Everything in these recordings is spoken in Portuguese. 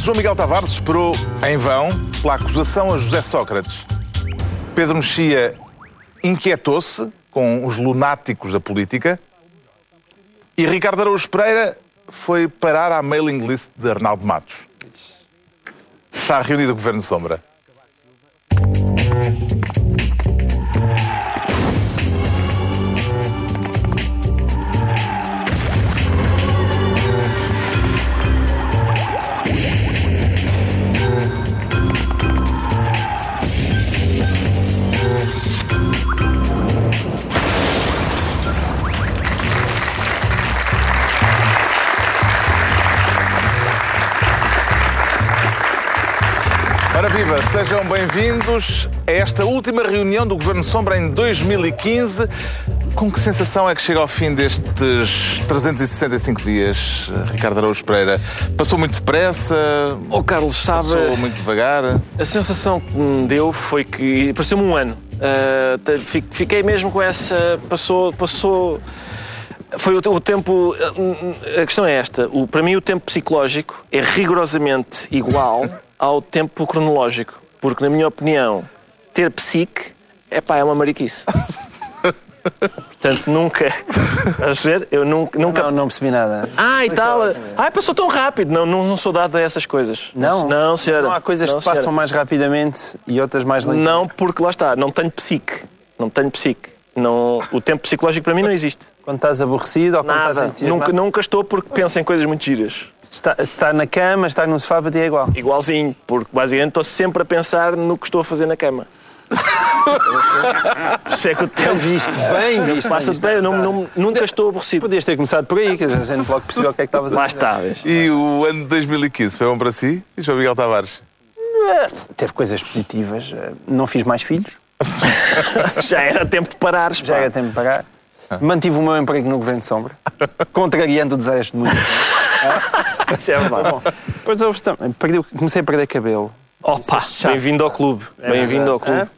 2015, João Miguel Tavares esperou em vão pela acusação a José Sócrates. Pedro Mexia inquietou-se com os lunáticos da política e Ricardo Araújo Pereira foi parar à mailing list de Arnaldo Matos. Está reunido o Governo Sombra. Viva, sejam bem-vindos a esta última reunião do Governo Sombra em 2015. Com que sensação é que chega ao fim destes 365 dias, Ricardo Araújo Pereira? Passou muito depressa? Oh, Carlos, sabe. Passou muito devagar? A sensação que me deu foi que. pareceu-me um ano. Uh, fiquei mesmo com essa. Passou. passou foi o, o tempo. A questão é esta. O, para mim, o tempo psicológico é rigorosamente igual ao tempo cronológico. Porque, na minha opinião, ter psique é pá, é uma mariquice. Portanto, nunca. Estás a ver? Eu nunca. nunca Não, não percebi nada. Ah, e tal. Ai, passou tão rápido. Não, não, não sou dado a essas coisas. Não? Não, senhora. Não há coisas Não, que passam senhora. mais rapidamente e outras mais lentas. Não, porque lá está, não tenho psique. Não tenho psique. Não, o tempo psicológico para mim não existe. Quando estás aborrecido ou quando estás Nada. entusiasmado. Nunca, nunca estou porque penso em coisas muito giras. Está, está na cama, está no sofá, para ti é igual. Igualzinho, porque basicamente estou sempre a pensar no que estou a fazer na cama. Isso é que o tempo Visto, bem visto. passa bem não, não, Nunca estou aborrecido. Podias ter começado por aí, que a gente logo percebeu o que é que estavas a Lá dizer. está, vês? E o ano de 2015 foi bom para si? E João Miguel Tavares? Teve coisas positivas. Eh, Não fiz mais filhos, Já era tempo de parares. já pá. era tempo de pagar. Mantive o meu emprego no Governo de Sombra, contrariando o desejo de muitos. Isso é verdade. Depois houve também, perdi- comecei a perder cabelo. Opa, chato. bem-vindo ao clube. Bem-vindo ao clube.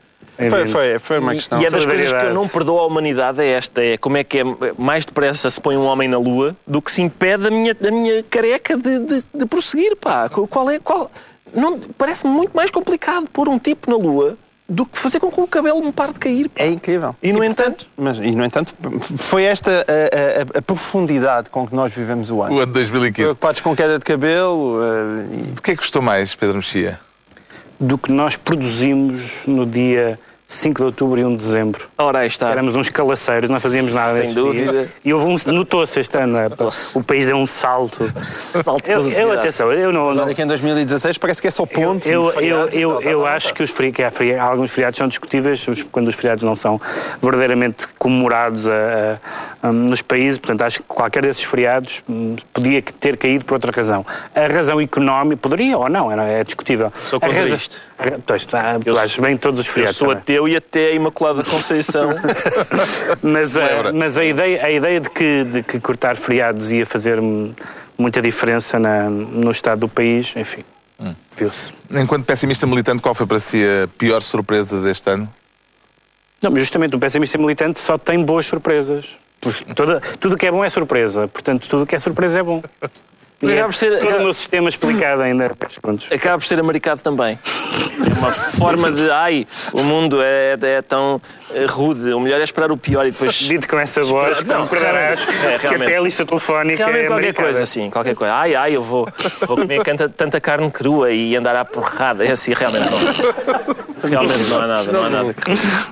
Foi, foi, foi uma questão. E é das coisas que eu não perdoo à humanidade é esta, é como é que é mais depressa se põe um homem na lua do que se impede a minha, a minha careca de, de, de prosseguir, pá. Qual é, qual... Não, parece-me muito mais complicado pôr um tipo na lua do que fazer com que o cabelo me pare de cair, pá. É incrível. E, no entanto, Mas, e, no entanto, foi esta a, a- a profundidade com que nós vivemos o ano. O ano de 2015. Preocupados com queda de cabelo eh, e De que é que gostou mais, Pedro Mexia? do que nós produzimos no dia 5 de outubro e 1 de dezembro. ora aí está. Éramos uns calaceiros, não fazíamos nada Sem dúvida. dias. E houve um, notou-se este ano, é, o país deu um salto. Salto Eu, eu atenção, eu não... Mas não olha que em 2016 parece que é só pontos. eu, e eu, e eu, eu acho tal. que, os que há feri- alguns feriados são discutíveis quando os feriados não são verdadeiramente comemorados a- a- a- nos países. Portanto, acho que qualquer desses feriados hum, podia ter caído por outra razão. A razão económica, poderia ou não, é, discutível. Sou contra a razão, isto. A- pois, tá, tu Eu achas bem todos os Eu feriados. sou tá bem. ateu e até a Imaculada Conceição. Mas, a, Celebra. mas a, ideia, a ideia de que, de que cortar feriados ia fazer hum, muita diferença na- no estado do país, enfim, viu-se. Enquanto pessimista militante, qual foi para si a pior surpresa deste ano? Não, mas justamente um pessimista militante só tem boas surpresas. Toda, tudo o que é bom é surpresa. Portanto, tudo o que é surpresa é bom. Acaba é por ser- todo acaba- o meu sistema explicado ainda. Pronto. acaba por ser americano também. É uma forma de, ai, o mundo é, é tão eh, rude, o melhor é esperar o pior e depois. Dito com essa voz, Não, realmente, é, que até a lista telefónica Realmente é qualquer americana. coisa assim, qualquer coisa. Ai, ai, eu vou, vou comer canta- tanta carne crua e andar à porrada. É assim, realmente não. Realmente não há nada, não há nada.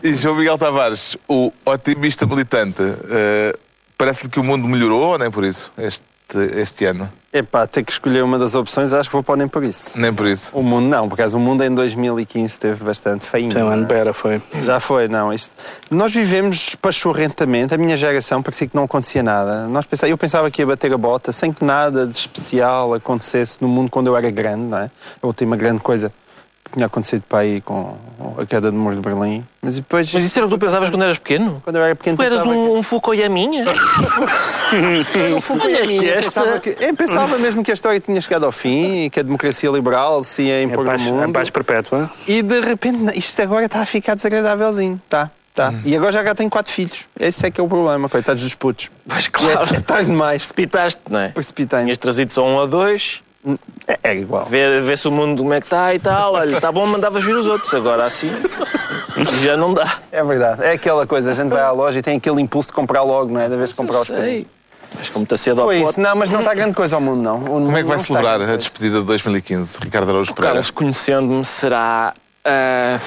E João Miguel Tavares, o otimista militante, eh, parece-lhe que o mundo melhorou ou nem por isso este, este ano? Epá, ter que escolher uma das opções, acho que vou pôr nem por isso. Nem por isso. O mundo não, por acaso o mundo em 2015 esteve bastante feinho. Sim, ano pera, foi. Já foi, não. Isto... Nós vivemos pachorrentamente, a minha geração parecia que não acontecia nada. Nós pensa... Eu pensava que ia bater a bota sem que nada de especial acontecesse no mundo quando eu era grande, não é? A última grande coisa que tinha acontecido para aí com a queda do muro de Berlim. Mas depois, Mas isso era o que tu pensavas quando eras pequeno? quando eu era pequeno, Tu eras um, um Fukuyamiya? Olha que... que Eu esta... pensava, que... eu pensava mesmo que a história tinha chegado ao fim e que a democracia liberal se ia É impor paz, no é mundo. paz perpétua. E de repente, isto agora está a ficar desagradávelzinho. Tá, tá. E agora já cá tenho quatro filhos. Esse é que é o problema, coitados dos putos. Pois claro. É, é tarde demais. Precipitaste, não é? Precipitei. Tinhas trazido só um ou dois É, é igual. Ver, ver se o mundo como é que está e tal. Olha, está bom, mandavas vir os outros. Agora assim já não dá. É verdade. É aquela coisa, a gente vai à loja e tem aquele impulso de comprar logo, não é? Da vez de comprar os Sei. Mas como está cedo ao Foi pote, isso. Não, mas não está grande coisa ao mundo, não. Como é que vai celebrar a despedida de 2015, Ricardo Araújo Pereira? Carlos, conhecendo-me, será. ah,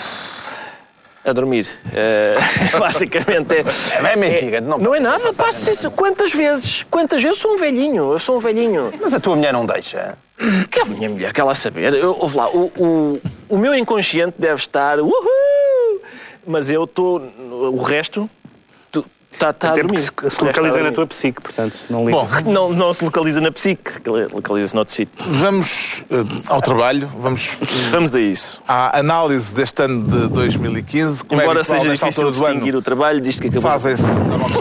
a dormir. Ah, basicamente é. É mentira, não Não é nada, passa isso. Quantas vezes? Quantas vezes? Eu sou um velhinho, eu sou um velhinho. Mas a tua mulher não deixa. Que a minha mulher, quer lá saber? Eu, ouve lá, o, o, o meu inconsciente deve estar. Uhul! Mas eu estou. O resto. Está tá a Até dormir. porque se, se localiza na tua psique, portanto, não liga. Bom, Não, não se localiza na psique, localiza-se noutro sítio. vamos eh, ao trabalho, vamos Vamos a isso. à análise deste ano de 2015. Como Embora é seja difícil altura do ano, distinguir o trabalho disto que acabou. Fazem-se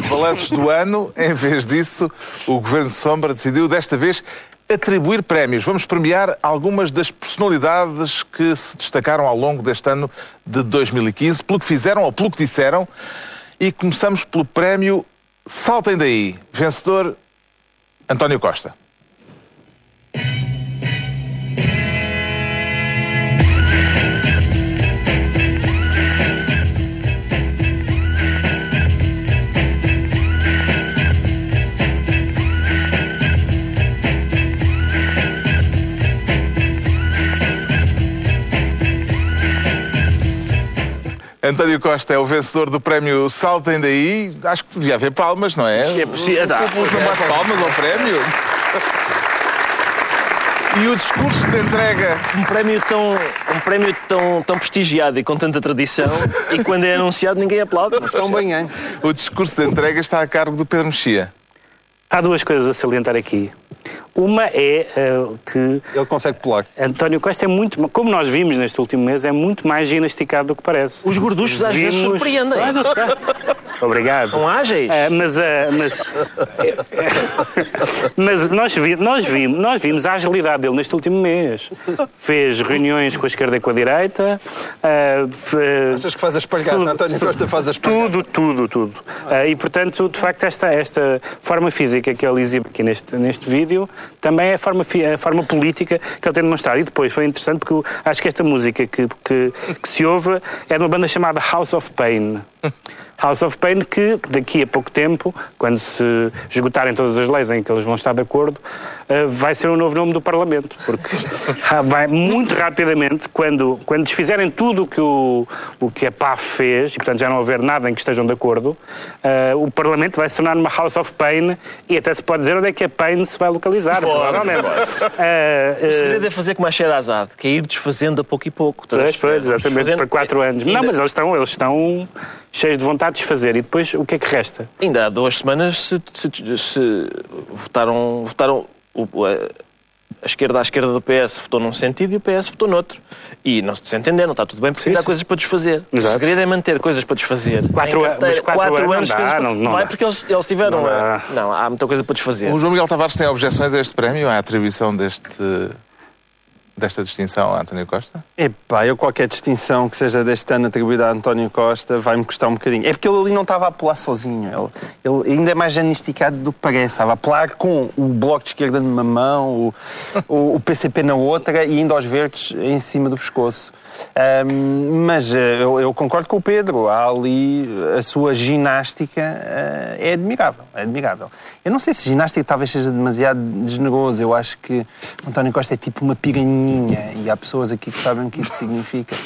balanços do ano. Em vez disso, o Governo Sombra decidiu desta vez atribuir prémios. Vamos premiar algumas das personalidades que se destacaram ao longo deste ano de 2015, pelo que fizeram ou pelo que disseram. E começamos pelo prémio Saltem Daí. Vencedor, António Costa. António Costa é o vencedor do prémio Saltem Daí. Acho que devia haver palmas, não é? É possível. Público não bate palmas ao prémio. E o discurso de entrega Um prémio tão, um prémio tão, tão prestigiado e com tanta tradição e quando é anunciado ninguém aplaude. Se Tão bem, hein? O discurso de entrega está a cargo do Pedro Mexia. Há duas coisas a salientar aqui. Uma é eh, que Ele consegue pular. António Costa é muito, como nós vimos neste último mês, é muito mais ginasticado do que parece. Os gorduchos às vezes surpreendem. Mas. Obrigado. São ágeis. Ah, mas, ah, mas, mas nós, vi- nós, vimos, nós vimos a agilidade dele neste último mês. Fez reuniões com a esquerda e com a direita. fe- Achas que faz a espargata? Sul- António Costa faz a espargata. Tudo, tudo, tudo. E, portanto, de facto, esta, esta forma física que ele exibe aqui neste, neste vídeo também é a forma, a forma política que ele tem demonstrado. E depois foi interessante porque eu acho que esta música que, que, que se ouve é de uma banda chamada House of Pain. House of Pain que daqui a pouco tempo, quando se esgotarem todas as leis em que eles vão estar de acordo, eh, vai ser o novo nome do Parlamento. Porque vai muito rapidamente, quando, quando desfizerem tudo o que, o, o que a PAF fez, e portanto já não houver nada em que estejam de acordo, eh, o Parlamento vai se tornar uma House of Pain e até se pode dizer onde é que a Pain se vai localizar. provavelmente. Eh, O eh, segredo é fazer como a Sherazade, que é ir desfazendo a pouco e pouco. Pois, pois, exatamente, para quatro anos. Não, mas eles estão, eles estão cheios de vontade de desfazer. E depois, o que é que resta? Ainda há duas semanas se, se- se votaram, votaram o- a, esquerda à esquerda do PS votou num sentido e o PS votou noutro. E não se entender, não está tudo bem, porque Sim, ainda há sim. coisas para desfazer. Exato. O segredo é manter coisas para desfazer. Quatro mas quatro anos não dá, não- não Vai dá. porque eles, eles tiveram. Não dá. Não, há muita coisa para desfazer. O João Miguel Tavares tem objeções a este prémio, à atribuição deste, desta distinção a António Costa? Epá, eu qualquer distinção que seja deste ano atribuída a António Costa vai-me custar um bocadinho. É porque ele ali não estava a apelar sozinho. Ele, ele ainda é mais janisticado do que parece. Estava a apelar com o Bloco de Esquerda numa mão, o, o, o PCP na outra e ainda aos verdes em cima do pescoço. Ahm, mas eh, eu, eu concordo com o Pedro. Há ali a sua ginástica eh, é admirável. É admirável. Eu não sei se ginástica talvez seja demasiado generoso. Eu acho que António Costa é tipo uma piranhinha e há pessoas aqui que sabem o que isso significa.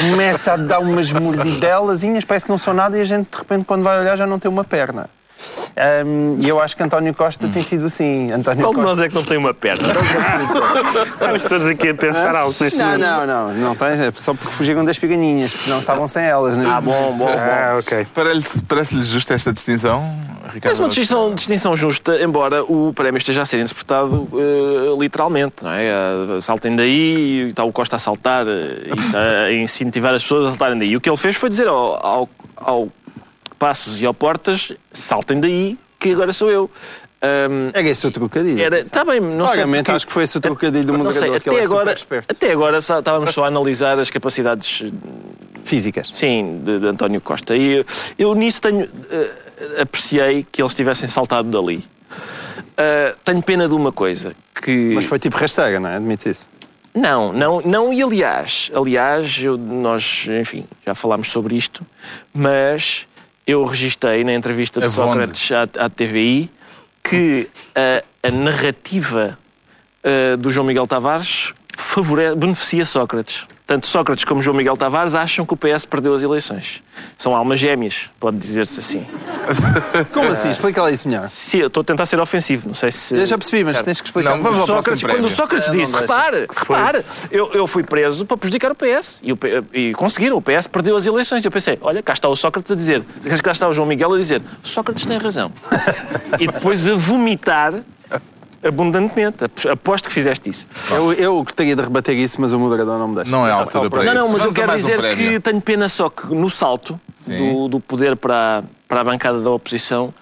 Começa a dar umas mordidelazinhas, parece que não são nada e a gente de repente quando vai olhar já não tem uma perna. Ahm, E eu acho que António Costa tem sido assim. António Qual de Costa... nós é que não tem uma perna? Estamos todos aqui a pensar algo neste Não, momento. não, não, não tem, é só porque fugiram das piganinhas, porque não estavam sem elas. neste Ah, bom, bom, bom. Ah, ok. Parece-lhe parece justa esta distinção, Ricardo? Parece uma distinção, distinção justa, embora o prémio esteja a ser interpretado eh, literalmente, não é? Eh, Saltem daí, e está o Costa a saltar eh, e está a incentivar as pessoas a saltarem daí. O que ele fez foi dizer ao, ao, ao Passos e ao Portas, saltem daí, que agora sou eu. Ahm, Era esse o trocadilho. era, está bem, não sei. Porque- acho que foi esse o trocadilho do não sei, até é agora, esperto. até agora só- estávamos só a analisar as capacidades Físicas. Sim, de, de António Costa. E eu, eu nisso tenho. eh, apreciei que eles tivessem saltado dali. Ah, tenho pena de uma coisa, que... Mas foi tipo rasteira, não é? Admite isso. Não, não, não, e aliás, aliás, eu- nós, enfim, já falámos sobre isto, mas eu registrei na entrevista de? Sócrates à, à TVI que a, a narrativa ah, do João Miguel Tavares beneficia Sócrates. Tanto Sócrates como João Miguel Tavares acham que o PS perdeu as eleições. São almas gêmeas, pode dizer-se assim. Como assim? Explica lá isso melhor. Sim, eu estou a tentar ser ofensivo, não sei se... Eu já percebi, mas tens que explicar. Não, vamos ao Sócrates, próximo quando o. Sócrates disse, repare, repare, eu, eu fui preso para prejudicar o PS. E, o e conseguiram, o PS perdeu as eleições. Eu pensei, olha, cá está o Sócrates a dizer, cá está o João Miguel a dizer, Sócrates tem razão. e depois a vomitar abundantemente. Aposto que fizeste isso. Eu, eu gostaria de rebater isso, mas o moderador não me deixa. Não é a altura para. Não, não, mas eu Vamos a quero mais um dizer prémio. que tenho pena só que no salto. Do, do poder para, para a bancada da oposição,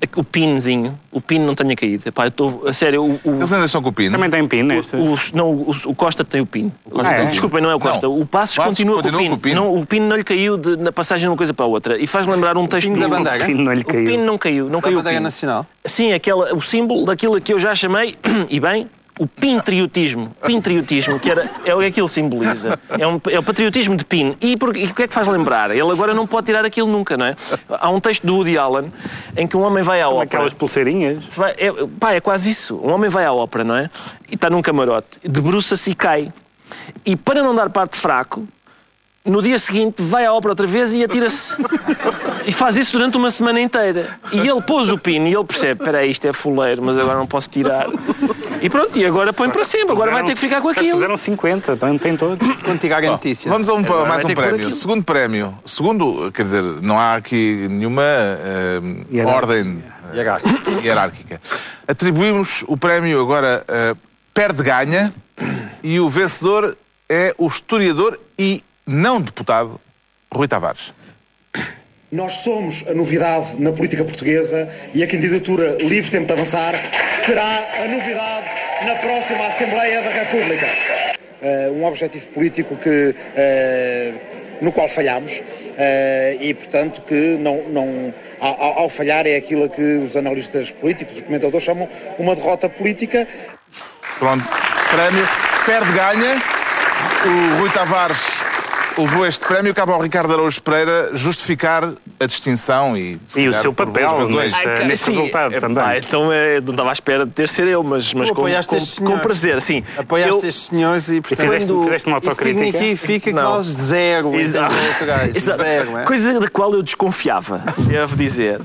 é o pinzinho, o pin não tenha caído. Epá, eu estou, a sério, o, o, Eles ainda estão com o pino. Também tem pino, este. O, não, o, o Costa tem o PIN. Costa tem. Desculpem, não é o Costa. Não. O Passos, Passos continua, continua com o com o PIN. PIN. Não, o PIN não lhe caiu de- na passagem de uma coisa para a outra. E faz lembrar um texto PIN da bandeira? O pino não lhe O caiu. PIN não caiu. Não Da caiu o bandeira PIN. nacional. Sim, aquela, o símbolo daquilo que eu já chamei, e bem, o pintriotismo. Pintriotismo, que era, é o que aquilo simboliza. É, um, é o patriotismo de PIN. E, por, e o que é que faz lembrar? Ele agora não pode tirar aquilo nunca, não é? Há um texto do Woody Allen em que um homem vai à Como ópera. aquelas pulseirinhas. Vai- é, pá, é quase isso. Um homem vai à ópera, não é? E está num camarote, debruça-se e cai. E para não dar parte fraco, no dia seguinte vai à ópera outra vez e atira-se. E faz isso durante uma semana inteira. E ele pôs o pino e ele percebe: espera aí, isto é fuleiro, mas agora não posso tirar. E pronto, e agora põe para sempre. Agora vai ter que ficar com aquilo. Fizeram 50, então tem todos. Quando tirar a notícia. Vamos a um, Agora mais um prémio. Segundo prémio. Segundo, quer dizer, não há aqui nenhuma eh, Hierárquica. ordem Hierárquica. hierárquica. Atribuímos o prémio agora eh, perde-ganha e o vencedor é o historiador e não deputado Rui Tavares. Nós somos a novidade na política portuguesa e a candidatura Livre Tempo de Avançar será a novidade na próxima Assembleia da República. Eh, um objetivo político que, eh, no qual falhamos eh, e, portanto, que não, não, ao, ao- falhar é aquilo que os analistas políticos, os comentadores chamam uma derrota política. Pronto, prémio perde-ganha. O Rui Tavares levou este prémio. Cabe ao Ricardo Araújo Pereira justificar a distinção e, se E o seu papel neste- Ai, neste resultado é, também. pá, então é, não estava à espera de ter ser eu, mas, mas com, com, com prazer. Sim, Apoiaste Eu- estes senhores e, portanto, fizeste, fizeste uma isso autocrítica. significa que Não. vales zero Exato. Zero, é? Coisa da qual eu desconfiava, devo dizer.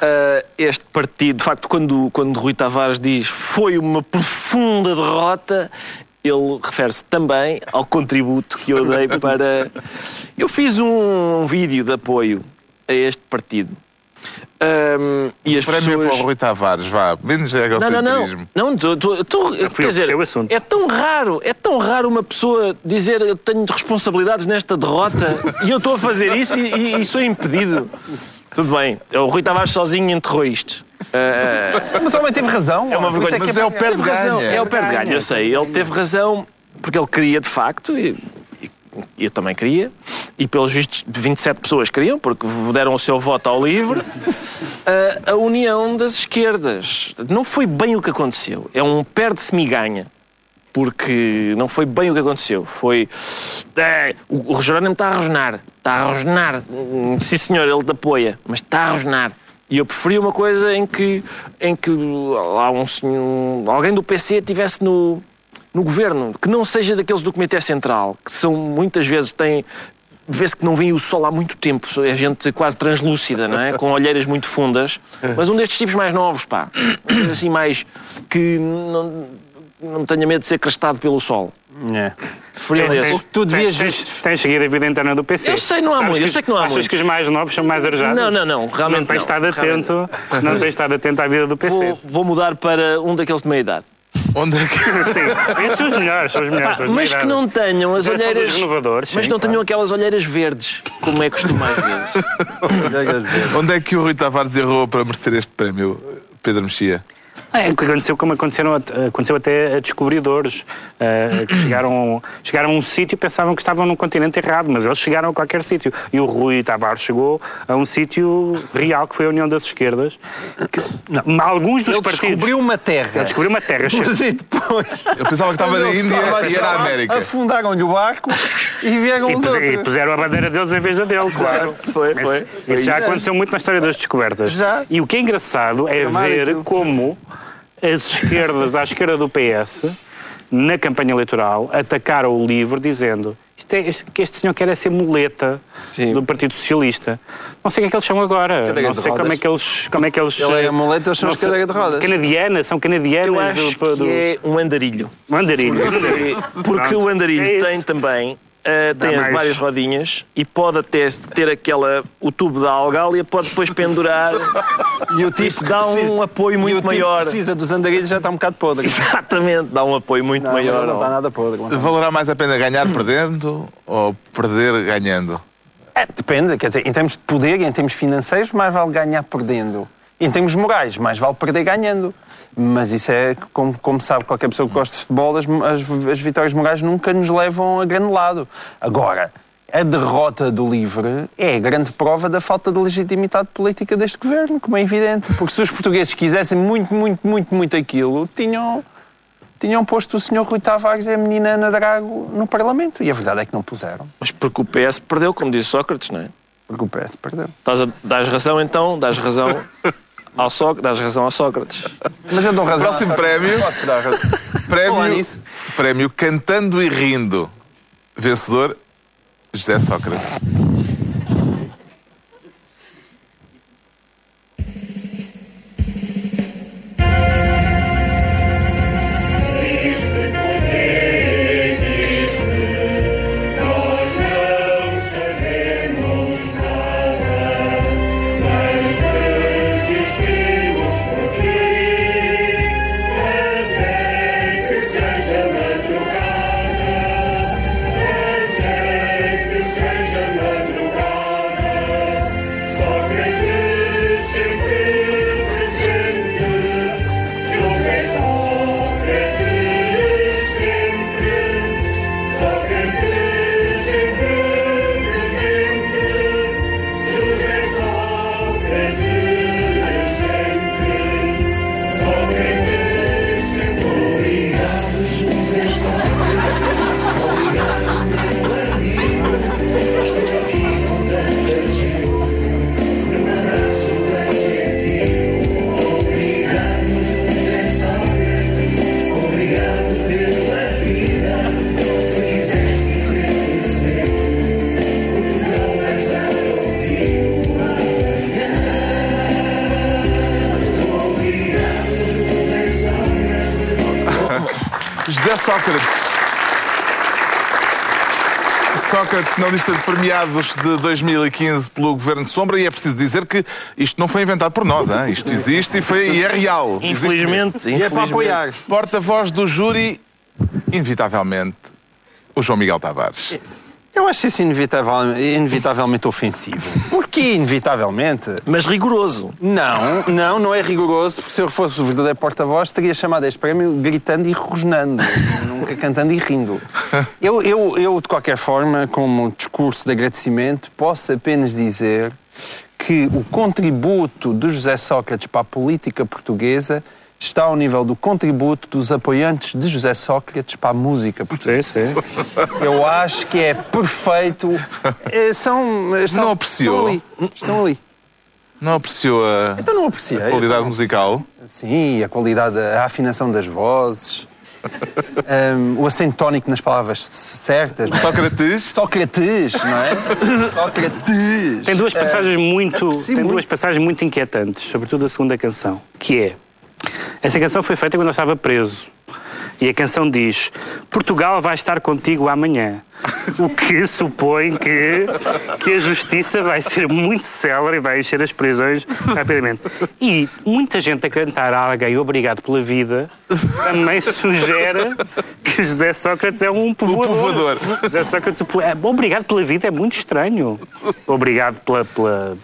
Ah, este partido, de facto, quando, quando Rui Tavares diz foi uma profunda derrota, ele refere-se também ao contributo que eu dei para. Eu fiz um vídeo de apoio a este partido. Ahm, e as Prémio pessoas... para o Rui Tavares, vá, menos Não, não, não. egocentrismo. não tô- tô- tô- fui eu quer que dizer, é tão raro, é tão raro uma pessoa dizer eu tenho responsabilidades nesta derrota e eu estou a fazer isso e, e- e sou impedido. Tudo bem, o Rui Tavares sozinho enterrou isto. Ah, Mas o homem teve razão. é uma isso vergonha. Mas é o Teve razão, perde-ganha. É o perde-ganha, eu sei. Ele teve razão porque ele queria de facto, e, e eu também queria, e pelos vistos 27 pessoas queriam, porque deram o seu voto ao livre, a, a união das esquerdas. Não foi bem o que aconteceu. É um perde-se-me-ganha. Porque não foi bem o que aconteceu. Foi. É, o, o Jerónimo está a rosnar. Está a rosnar. Sim, senhor, ele te apoia. Mas está a rosnar. E eu preferia uma coisa em que, em que lá um senhor, alguém do PC estivesse no, no governo, que não seja daqueles do Comitê Central, que são muitas vezes têm. Vê-se que não vem o sol há muito tempo, é gente quase translúcida, não é? Com olheiras muito fundas. Mas um destes tipos mais novos, pá. Assim, mais. que não, não tenha medo de ser crestado pelo sol. É. Preferia um Tens- tu devias tens, tens, tens seguido a vida interna do PC. Eu sei, não há muito, eu que- sei que não há Achas muito. que os mais novos são mais arejados? Não, não, não, realmente Não tens não, estado atento, não tens estado atento à vida do PC. Vou, vou mudar para um daqueles de meia idade. Onde é que... Sim, esses são os melhores, são os melhores. Pá, mas que não tenham as olheiras. renovadores, mas sim, não claro. tenham aquelas olheiras verdes, como é costume às vezes. Onde é que o Rui Tavares errou para merecer este prémio, Pedro Mexia? É, o que aconteceu como aconteceram, aconteceu até a descobridores eh, que chegaram, chegaram a um sítio e pensavam que estavam num continente errado, mas eles chegaram a qualquer sítio. E o Rui Tavares chegou a um sítio real, que foi a União das Esquerdas. Que, não, alguns dos Ele partidos. descobriu uma terra. Ele descobriu uma terra. Mas e depois. Eu pensava que estava na Índia e era a América. Afundaram-lhe o barco e vieram E, os puse- e outros. puseram a bandeira deles em vez da dele, claro. Foi, foi. Isso, isso já aconteceu muito na história das descobertas. Já. E o que é engraçado é Chamar ver aquilo- como as esquerdas, à esquerda do PS, na campanha eleitoral, atacaram o livro dizendo isto é, que este senhor quer é ser muleta Sim. do Partido Socialista. Não sei o que é que eles chamam agora. Cadeira não sei como é que eles. Como é que eles Ele é a muleta, eles são cadeira de rodas. Canadiana, são canadianas. Eu acho do, do, que é um andarilho. Um andarilho. Porque Pronto. o andarilho É tem também eh, tem mais- várias rodinhas e pode até ter aquela o tubo da algália pode depois pendurar E o Isso tipo dá que precisa- um apoio e muito o tipo que maior. precisa dos andarilhos já está um bocado podre. exatamente dá um apoio muito Não, maior não está nada podre. não está. Valerá mais a pena ganhar perdendo ou perder ganhando? É, depende, quer dizer, em termos de poder e em termos financeiros, mais vale ganhar perdendo. Em termos morais, mais vale perder ganhando. Mas isso é, como, como sabe qualquer pessoa que gosta de futebol, as, as, as vitórias morais nunca nos levam a grande lado. Agora, a derrota do LIVRE é a grande prova da falta de legitimidade política deste governo, como é evidente. Porque se os portugueses quisessem muito, muito, muito, muito aquilo, tinham, tinham posto o senhor Rui Tavares e a menina Ana Drago no Parlamento. E a verdade é que não puseram, mas porque o PS perdeu como disse Sócrates não é porque o PS perdeu. Estás a, dás razão então dás razão ao Sócrates dás razão ao Sócrates Mas eu dou razão. Próximo Sócrates. prémio. Posso dar razão. Prémio, prémio Cantando e Rindo. Vencedor, José Sócrates. Sócrates na lista de premiados de 2015 pelo Governo Sombra e é preciso dizer que isto não foi inventado por nós, hein? isto existe e, foi, e é real. Existe infelizmente E é para apoiar. Porta-voz do júri, inevitavelmente, o João Miguel Tavares. Eu acho isso inevitavel- inevitavelmente ofensivo. Porquê inevitavelmente? mas rigoroso Não, não, não é rigoroso, porque se eu fosse o verdadeiro porta-voz, teria chamado este prémio gritando e rosnando, nunca cantando e rindo. Eu, eu, eu, de qualquer forma, como discurso de agradecimento, posso apenas dizer que o contributo do José Sócrates para a política portuguesa está ao nível do contributo dos apoiantes de José Sócrates para a música portuguesa. Sim, sim. Eu acho que é perfeito. Eh, São, estão, Não apreciou? Estão ali. Estão ali. Não apreciou a Então não apreciei. qualidade Então, musical? Sim, a qualidade, a afinação das vozes, hum, o acento tónico nas palavras certas. não é? Sócrates? Sócrates, não é? Sócrates. Tem duas passagens muito, aprecio tem muito. duas passagens muito inquietantes, sobretudo a segunda canção, que é essa canção foi feita quando eu estava preso. E a canção diz: Portugal vai estar contigo amanhã. O que supõe que, que a justiça vai ser muito célere e vai encher as prisões rapidamente. E muita gente a cantar a alguém obrigado pela vida também sugere que José Sócrates é um povoador. povoador. José Sócrates, é, obrigado pela vida é muito estranho. Obrigado pela, pela,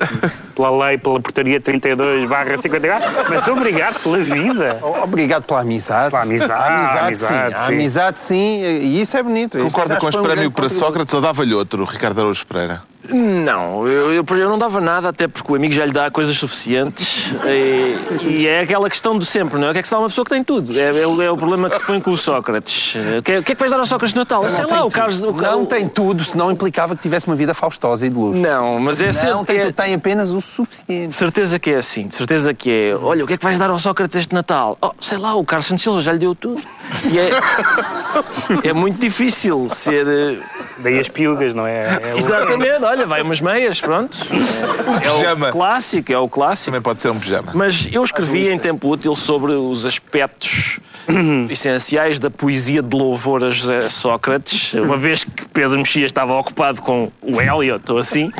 pela lei, pela portaria 32 barra 54, mas obrigado pela vida. Obrigado pela amizade. Pela amizade, A amizade, amizade, sim. A sim. amizade, sim. E isso é bonito. Concorda Isso com acho este grande para. Sócrates ou dava-lhe outro, Ricardo Araújo Pereira? Não, eu, eu, eu não dava nada, até porque o amigo já lhe dá coisas suficientes. E, e é aquela questão de sempre, não é? O que é que se dá uma pessoa que tem tudo? É, é o, é o problema que se põe com o Sócrates. O que, é, o que é que vais dar ao Sócrates no Natal? Sei lá, o Carlos. O, Não o- tem tudo, senão implicava que tivesse uma vida faustosa e de luxo. Não, mas é Não sempre. tem é- tudo, tem apenas o De suficiente. certeza que é assim, de certeza que é. Olha, o que é que vais dar ao Sócrates este Natal? Oh, sei lá, o Carlos Santos Silva já lhe deu tudo. E é, é muito difícil ser. Eh, Daí as piugas, não é? É o- Exatamente, olha, vai umas meias, pronto. É, pijama. o clássico, é o clássico. Também pode ser um pijama. Mas eu escrevi em tempo útil sobre os aspectos essenciais da poesia de louvor a José Sócrates, uma vez que Pedro Mexia estava ocupado com o Eliot ou assim,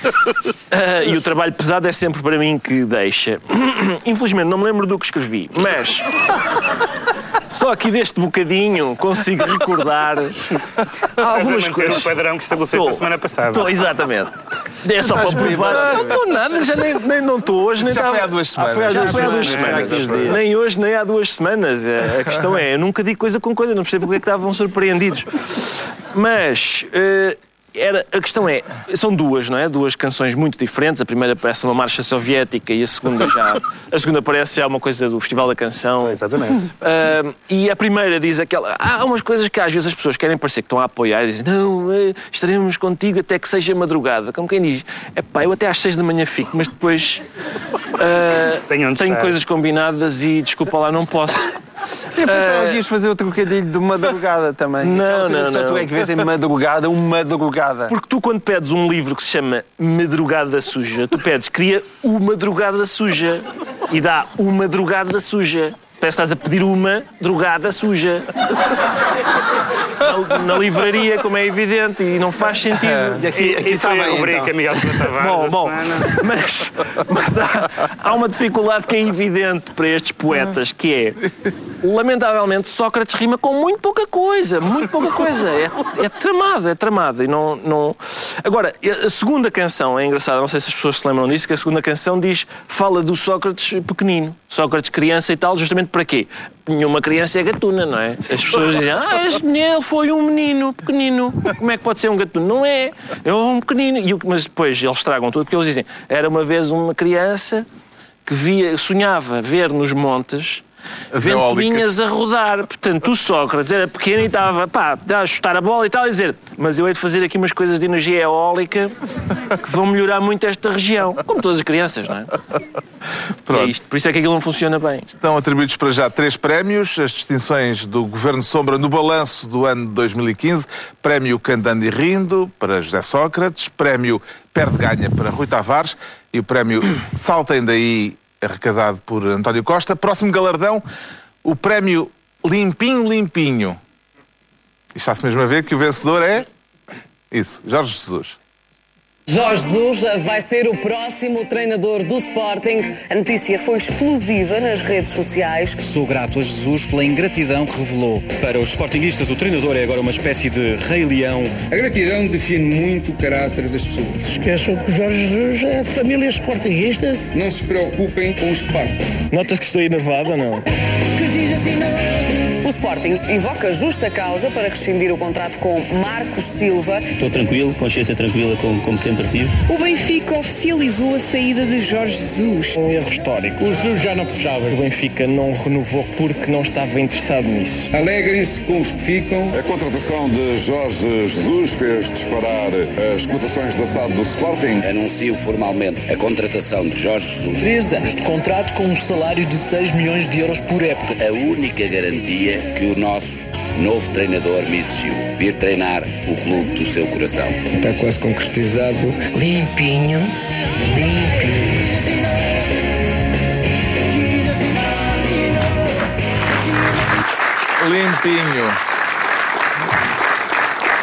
Ah, e o trabalho pesado é sempre para mim que deixa. Infelizmente não me lembro do que escrevi, mas só aqui deste bocadinho consigo recordar algumas manter coisas. o padrão que estabeleceste a semana passada. Estou, exatamente. É só para provar. Não estou nada, já nem, nem não estou hoje, nem Já estava- foi há duas Ah, foi há semanas. duas, foi há duas Já semanas. foi há 15 dias. Nem hoje, nem há duas semanas. A a questão é, eu nunca digo coisa com coisa, não percebo porque é que estavam surpreendidos. Mas. eh, era, a questão é, são duas, não é? Duas canções muito diferentes. A primeira parece uma marcha soviética e a segunda já. A segunda parece já uma coisa do Festival da Canção. Exatamente. Ah, e a primeira diz aquela. Há umas coisas que às vezes as pessoas querem parecer que estão a apoiar e dizem: Não, eh, estaremos contigo até que seja madrugada. Como quem diz: É pá, eu até às seis da manhã fico, mas depois ah, Tenho tenho estar." coisas combinadas e desculpa lá, não posso. Eu pensava que ias fazer o trocadilho de madrugada também. Não, não, que Só tu não. é que vês em madrugada, uma madrugada. Porque tu, quando pedes um livro que se chama Madrugada Suja, tu pedes, cria uma drogada suja e dá uma drogada suja. Parece que estás a pedir uma drogada suja. Na, na livraria, como é evidente, e não faz sentido. E aqui, aqui E está foi a bem, rubrica então. Miguel Tavares Bom, a bom, mas, mas há, há uma dificuldade que é evidente para estes poetas, que é, lamentavelmente, Sócrates rima com muito pouca coisa, muito pouca coisa. É, é tramado, é tramado. E não, não... Agora, a segunda canção é engraçada, não sei se as pessoas se lembram disso, que a segunda canção diz, fala do Sócrates pequenino, Sócrates criança e tal, justamente para quê? Nenhuma criança é gatuna, não é? As pessoas dizem, ah, este menino foi um menino pequenino. Como é que pode ser um gatuno? Não é, é um pequenino. E mas depois eles estragam tudo, porque eles dizem, era uma vez uma criança que via, sonhava ver nos montes. Ventoinhas a rodar. Portanto, o Sócrates era pequeno e estava pá, a chutar a bola e tal, e dizer mas eu hei de fazer aqui umas coisas de energia eólica que vão melhorar muito esta região. Como todas as crianças, não é? É Pronto. isto. Por isso é que aquilo não funciona bem. Estão atribuídos para já três prémios, as distinções do Governo Sombra no balanço do ano de 2015, Prémio Candando e Rindo para José Sócrates, Prémio Perde Ganha para Rui Tavares e o Prémio Saltem Daí, arrecadado por António Costa. Próximo galardão, o Prémio Limpinho Limpinho. E está-se mesmo a ver que o vencedor é... Isso, Jorge Jesus. Jorge Jesus vai ser o próximo treinador do Sporting. A notícia foi explosiva nas redes sociais. Sou grato a Jesus pela ingratidão que revelou. Para os sportinguistas, o treinador é agora uma espécie de rei leão. A gratidão define muito o caráter das pessoas. Esqueçam que o Jorge Jesus é de família sportinguista. Não se preocupem com os que partem. Nota-se que estou enervado ou não? O Sporting invoca justa causa para rescindir o contrato com Marcos Silva. Estou tranquilo, consciência tranquila, como, como sempre tive. O Benfica oficializou a saída de Jorge Jesus. Um erro histórico. O Jesus já não puxava. O Benfica não renovou porque não estava interessado nisso. Alegrem-se com os que ficam. A contratação de Jorge Jesus fez disparar as cotações da SAD do Sporting. Anuncio formalmente a contratação de Jorge Jesus. Três anos de contrato com um salário de 6 milhões de euros por época. A única garantia que o nosso novo treinador me exigiu. Vir treinar o clube do seu coração. Está quase concretizado. Limpinho, limpinho. Limpinho.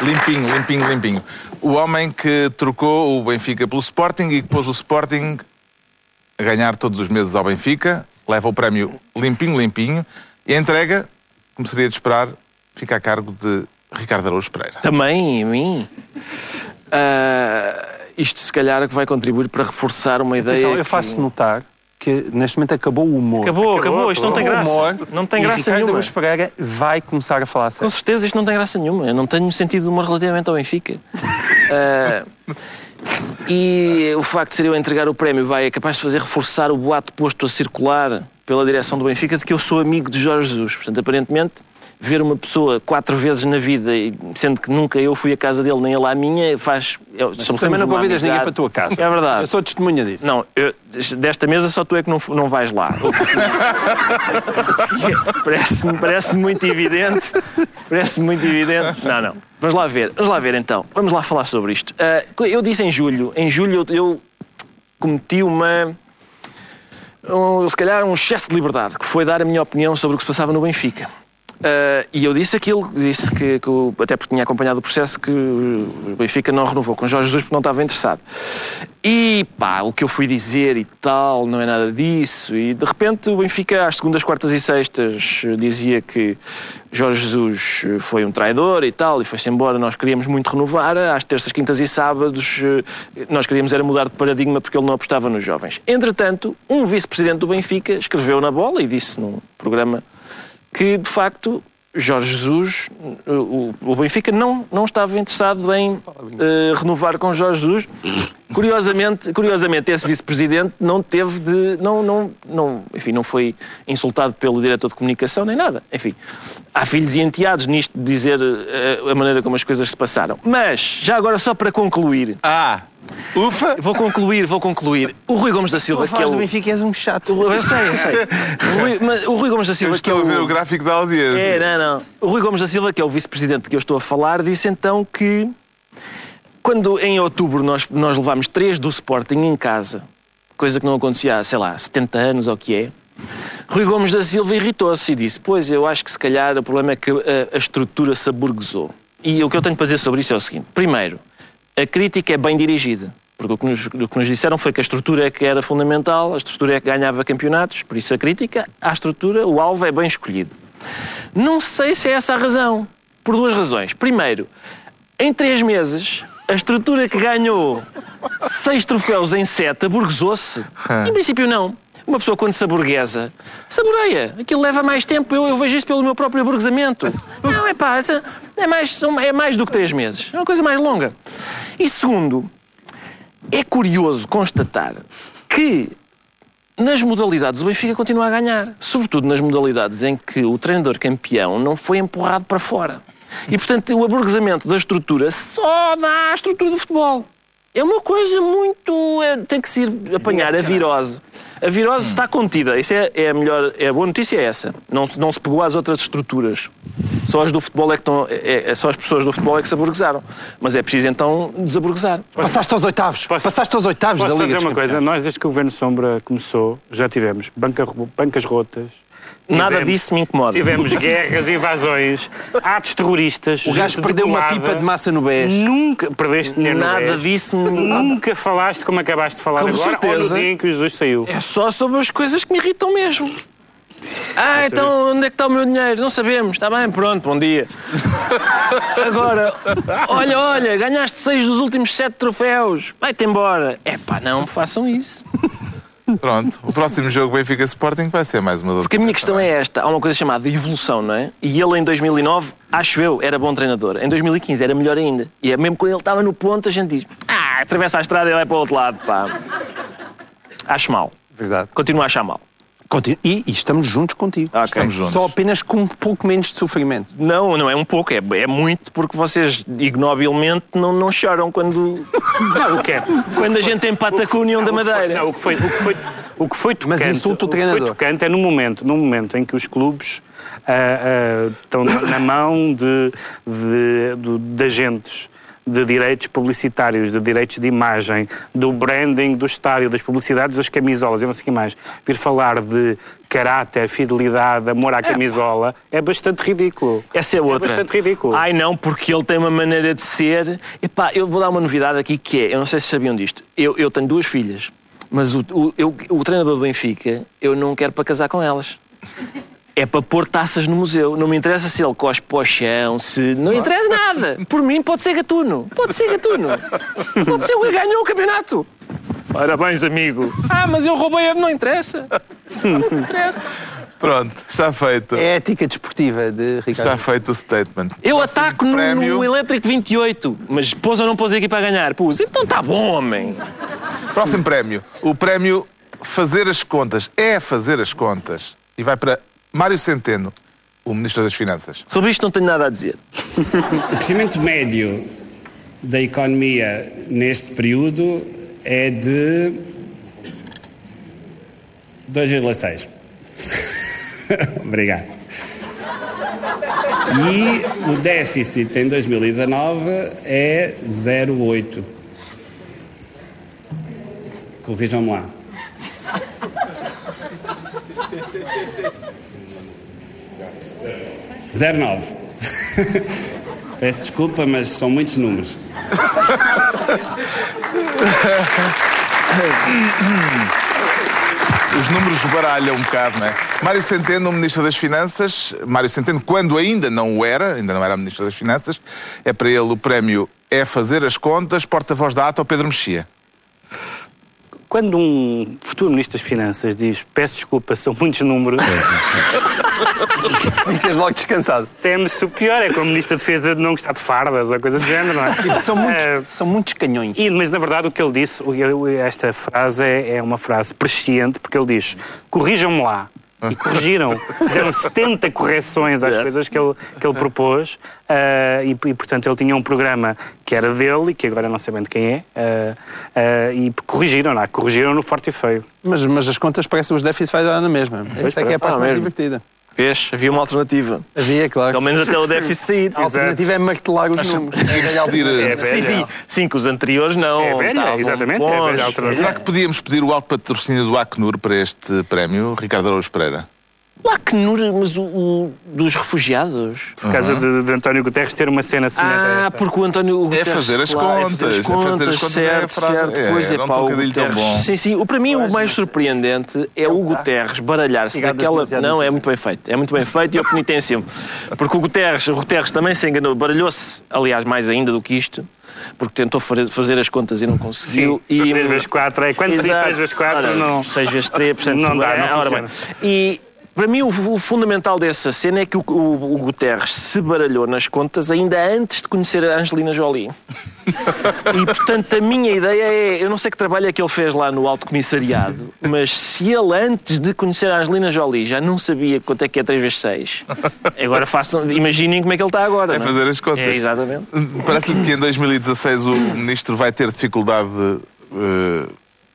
Limpinho, limpinho, limpinho. O homem que trocou o Benfica pelo Sporting e que pôs o Sporting a ganhar todos os meses ao Benfica, leva o prémio limpinho, limpinho e a entrega, como seria de esperar, fica a cargo de Ricardo Araújo Pereira. Também em mim. Ah, isto se calhar é que vai contribuir para reforçar uma ideia. Atenção, eu que- faço notar que neste momento acabou o humor. Acabou, acabou, isto não tem O graça. humor, Não tem graça Ricardo nenhuma. Araújo Pereira vai começar a falar Com sério. certeza isto não tem graça nenhuma. Eu não tenho sentido de humor relativamente ao Benfica. Ah, e o facto de ser eu a entregar o prémio vai é capaz de fazer reforçar o boato posto a circular pela direção do Benfica de que eu sou amigo de Jorge Jesus. Portanto, aparentemente, ver uma pessoa quatro vezes na vida, e sendo que nunca eu fui à casa dele nem ele à minha, faz. eu- também não convidas ninguém amizade. para a tua casa. É verdade. Eu sou testemunha disso. Não, eu- desta mesa só tu é que não, não vais lá. Parece-me parece muito evidente. Parece muito evidente. Não, não. Vamos lá ver. Vamos lá ver então. Vamos lá falar sobre isto. Ah, eu disse em julho. Em julho eu, eu cometi uma. um, se calhar um excesso de liberdade, que foi dar a minha opinião sobre o que se passava no Benfica. Ah, e eu disse aquilo, disse que, que o- até porque tinha acompanhado o processo, que o Benfica não renovou com Jorge Jesus porque não estava interessado. E pá, o que eu fui dizer e tal, não é nada disso. E de repente o Benfica, às segundas, quartas e sextas, dizia que Jorge Jesus foi um traidor e tal, e foi-se embora. Nós queríamos muito renovar. Às terças, quintas e sábados, eh, nós queríamos era mudar de paradigma porque ele não apostava nos jovens. Entretanto, um vice-presidente do Benfica escreveu na bola e disse num programa que de facto Jorge Jesus, o, o Benfica não, não estava interessado em eh, renovar com Jorge Jesus. Curiosamente, curiosamente esse vice-presidente não teve de. Não, não, não, enfim, não foi insultado pelo diretor de comunicação nem nada. Enfim, há filhos e enteados nisto de dizer eh, a maneira como as coisas se passaram. Mas, já agora, só para concluir. Ah! Ufa! Vou concluir, vou concluir. O Rui Gomes da Silva, que é o. do Benfica és um chato. Eu sei, eu sei. O Rui, mas o Rui Gomes da Eu Silva, que é estou a ver o. o gráfico da audiência. É, não, não. O Rui Gomes da Silva, que é o vice-presidente que eu estou a falar, disse então que quando em outubro nós, nós levámos três do Sporting em casa, coisa que não acontecia há, sei lá, 70 anos ou o que é, Rui Gomes da Silva irritou-se e disse: Pois, eu acho que se calhar o problema é que a, a estrutura se aburguesou. E o que eu tenho para dizer sobre isso é o seguinte: primeiro, a crítica é bem dirigida. Porque o que, nos, o que nos disseram foi que a estrutura é que era fundamental, a estrutura é que ganhava campeonatos, por isso a crítica à estrutura, o alvo é bem escolhido. Não sei se é essa a razão. Por duas razões. Primeiro, em três meses, a estrutura que ganhou seis troféus em sete aburguesou-se. Em princípio, não. Uma pessoa, quando se aburguesa, saboreia. Aquilo leva mais tempo. Eu, eu vejo isso pelo meu próprio aburguesamento. Não, é pá, é mais, é mais do que três meses. É uma coisa mais longa. E segundo, é curioso constatar que nas modalidades o Benfica continua a ganhar. Sobretudo nas modalidades em que o treinador campeão não foi empurrado para fora. E, portanto, o aburguesamento da estrutura só dá à estrutura do futebol. É uma coisa muito... é, tem que se ir apanhar a virose. A virose está contida. Isso é, é a melhor... É a boa notícia é essa. Não, não se pegou às outras estruturas. Só as do futebol é que estão... É, é só as pessoas do futebol é que se aburguesaram. Mas é preciso, então, desaburguesar. Passaste aos oitavos. Passaste aos oitavos Posso da Liga dizer dos uma coisa? Nós, desde que o Governo Sombra começou, já tivemos banca- bancas rotas. Nada tivemos- disso me incomoda. Tivemos guerras, invasões, atos terroristas. O gajo perdeu uma pipa de massa no BES. Nunca perdeste dinheiro no Nada BES. disso me... Nunca falaste como acabaste de falar Com agora ou certeza. no dia em que o Jesus saiu. É só sobre as coisas que me irritam mesmo. Ah, então onde é que está o meu dinheiro? Não sabemos. Está bem, pronto, bom dia. Agora, olha, olha, ganhaste seis dos últimos sete troféus. Vai-te embora. É pá, não façam isso. Pronto, o próximo jogo Benfica Sporting vai ser mais uma dor. Porque a minha questão é esta: há uma coisa chamada evolução, não é? E ele em 2009, acho eu, era bom treinador. Em 2015 era melhor ainda. E é mesmo quando ele estava no ponto, a gente diz: Ah, atravessa a estrada e vai para o outro lado, pá. Acho mal. Verdade. Continuo a achar mal. Continu- E, e estamos juntos contigo. Ok. Estamos juntos. Só apenas com um pouco menos de sofrimento. Não, não é um pouco, é, é muito, porque vocês ignobilmente não, não choram quando, Não, o que é? quando a gente empata com a União da Não, o Madeira. não, o que foi, o que foi, o que foi Mas tocante, insulta o que foi treinador. tocante é no momento, no momento em que os clubes ah, ah, estão na, na mão de, de, de- de agentes de direitos publicitários, de direitos de imagem, do branding do estádio, das publicidades das camisolas, eu não sei o que mais, vir falar de caráter, fidelidade, amor à camisola, é bastante ridículo. Essa é outra. É bastante ridículo. Ai não, porque ele tem uma maneira de ser. Epá, eu vou dar uma novidade aqui que é, eu não sei se sabiam disto, eu, eu tenho duas filhas, mas o, o, eu- o treinador do Benfica, eu não quero para casar com elas. É para pôr taças no museu. Não me interessa se ele cospe para o chão, se. Não interessa nada. Por mim, pode ser gatuno. Pode ser gatuno. Pode ser o que ganhou o campeonato. Parabéns, amigo. Ah, mas eu roubei a. Não interessa. Não interessa. Pronto, está feito. É a ética desportiva de Ricardo. Está feito o statement. Eu ataco no, prémio. no Elétrico 28, mas pôs ou não pôs aqui para ganhar? Pus. Então está bom, homem. Próximo prémio. O prémio Fazer as Contas. É fazer as contas. E vai para Mário Centeno, o Ministro das Finanças. Sobre isto não tenho nada a dizer. O crescimento médio da economia neste período é de 2,6. Obrigado. E o déficit em 2019 é 0,8. Corrijam-me lá. Zero nove. Peço desculpa, mas são muitos números. Os números baralham um bocado, não é? Mário Centeno, Ministro das Finanças. Mário Centeno, quando ainda não o era, ainda não era Ministro das Finanças, é para ele o prémio É Fazer as Contas, porta-voz da ATA ao Pedro Mexia. Quando um futuro Ministro das Finanças diz peço desculpa, são muitos números, Ficas logo descansado. teme-se o pior, é como Ministro da Defesa de não gostar de fardas ou coisa do género, não é? Tipo, são, muitos, Eh, são muitos canhões. E, mas na verdade o que ele disse, o- esta frase é, é uma frase presciente, porque ele diz: corrijam-me lá. E corrigiram. Fizeram 70 correções às coisas que ele, que ele propôs. ah, e, e, portanto, ele tinha um programa que era dele e que agora não sabendo quem é. ah, ah, e corrigiram lá. Corrigiram no forte e feio. Mas, mas as contas parecem os déficits dar na mesma. Esta é que é a parte Ah, mais mesmo. divertida. Vês? Havia uma alternativa. Havia, claro. Pelo menos até o déficit sair. A alternativa é martelar os números. É pedir, alternativa. eh, Sim, sim. Sim, que os anteriores não. É velha, exatamente, é velha alternativa. Será que podíamos pedir o alto patrocínio do Acnur para este prémio, Ricardo Araújo Pereira? O Acnur, mas o, o dos refugiados. Por causa de, de António Guterres ter uma cena semelhante a Ah, esta. porque o António o É Guterres, fazer as claro, contas, É fazer é as fazer contas, as contas, é a certo, frase- certo. é, pois é, um pá, o trocadilho tão Guterres. bom. Sim, sim. O, para mim, o mais surpreendente é o Guterres baralhar-se daquela. Não, é muito bem feito. É muito bem feito e eu penitencio-me. Porque o Guterres, o Guterres também se enganou, baralhou-se, aliás, mais ainda do que isto. Porque tentou fazer as contas e não conseguiu. Sim, e 3 vezes 4 é. Quando se diz Exato. 3 vezes 4, Ora, não. 6 vezes 3, portanto, Não dá, não é, bem. E para mim o, o fundamental dessa cena é que o, o- o Guterres se baralhou nas contas ainda antes de conhecer a Angelina Jolie. E portanto a minha ideia é, eu não sei que trabalho é que ele fez lá no Alto Comissariado, mas se ele antes de conhecer a Angelina Jolie já não sabia quanto é que é 3 vezes 6, agora façam, imaginem como é que ele está agora. É não fazer as contas. É, exatamente. Parece-lhe que em 2016 o Ministro vai ter dificuldade eh,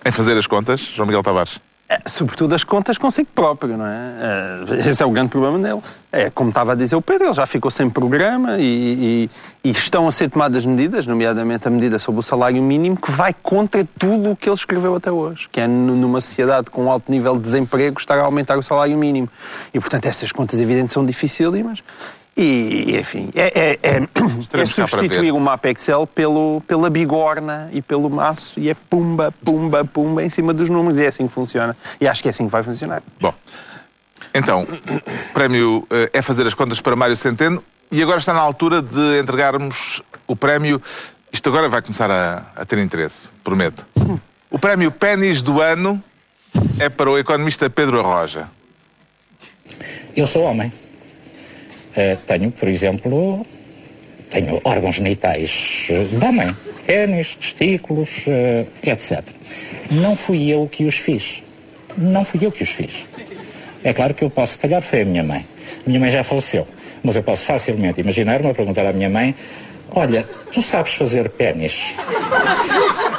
em fazer as contas, João Miguel Tavares. É, sobretudo as contas consigo próprio, não é? É, Esse é o grande problema dele. É, como estava a dizer o Pedro, ele já ficou sem programa e, e- e estão a ser tomadas medidas, nomeadamente a medida sobre o salário mínimo, que vai contra tudo o que ele escreveu até hoje, que é numa sociedade com alto nível de desemprego estar a aumentar o salário mínimo. E, portanto, essas contas evidentes são dificílimas. E, enfim, é, é, é, é substituir o mapa Excel pelo, pela bigorna e pelo maço e é pumba, pumba, pumba em cima dos números e é assim que funciona. E acho que é assim que vai funcionar. Bom, então, o prémio eh, é fazer as contas para Mário Centeno e agora está na altura de entregarmos o prémio. Isto agora vai começar a, a ter interesse, prometo. O prémio Pénis do ano é para o economista Pedro Arroja. Eu sou homem. Eh, tenho, por exemplo, tenho órgãos genitais eh, de homem, pênis, testículos, eh, etc. Não fui eu que os fiz. Não fui eu que os fiz. É claro que eu posso, se calhar foi a minha mãe. Minha mãe já faleceu, mas eu posso facilmente imaginar-me a perguntar à minha mãe: Olha, tu sabes fazer pênis?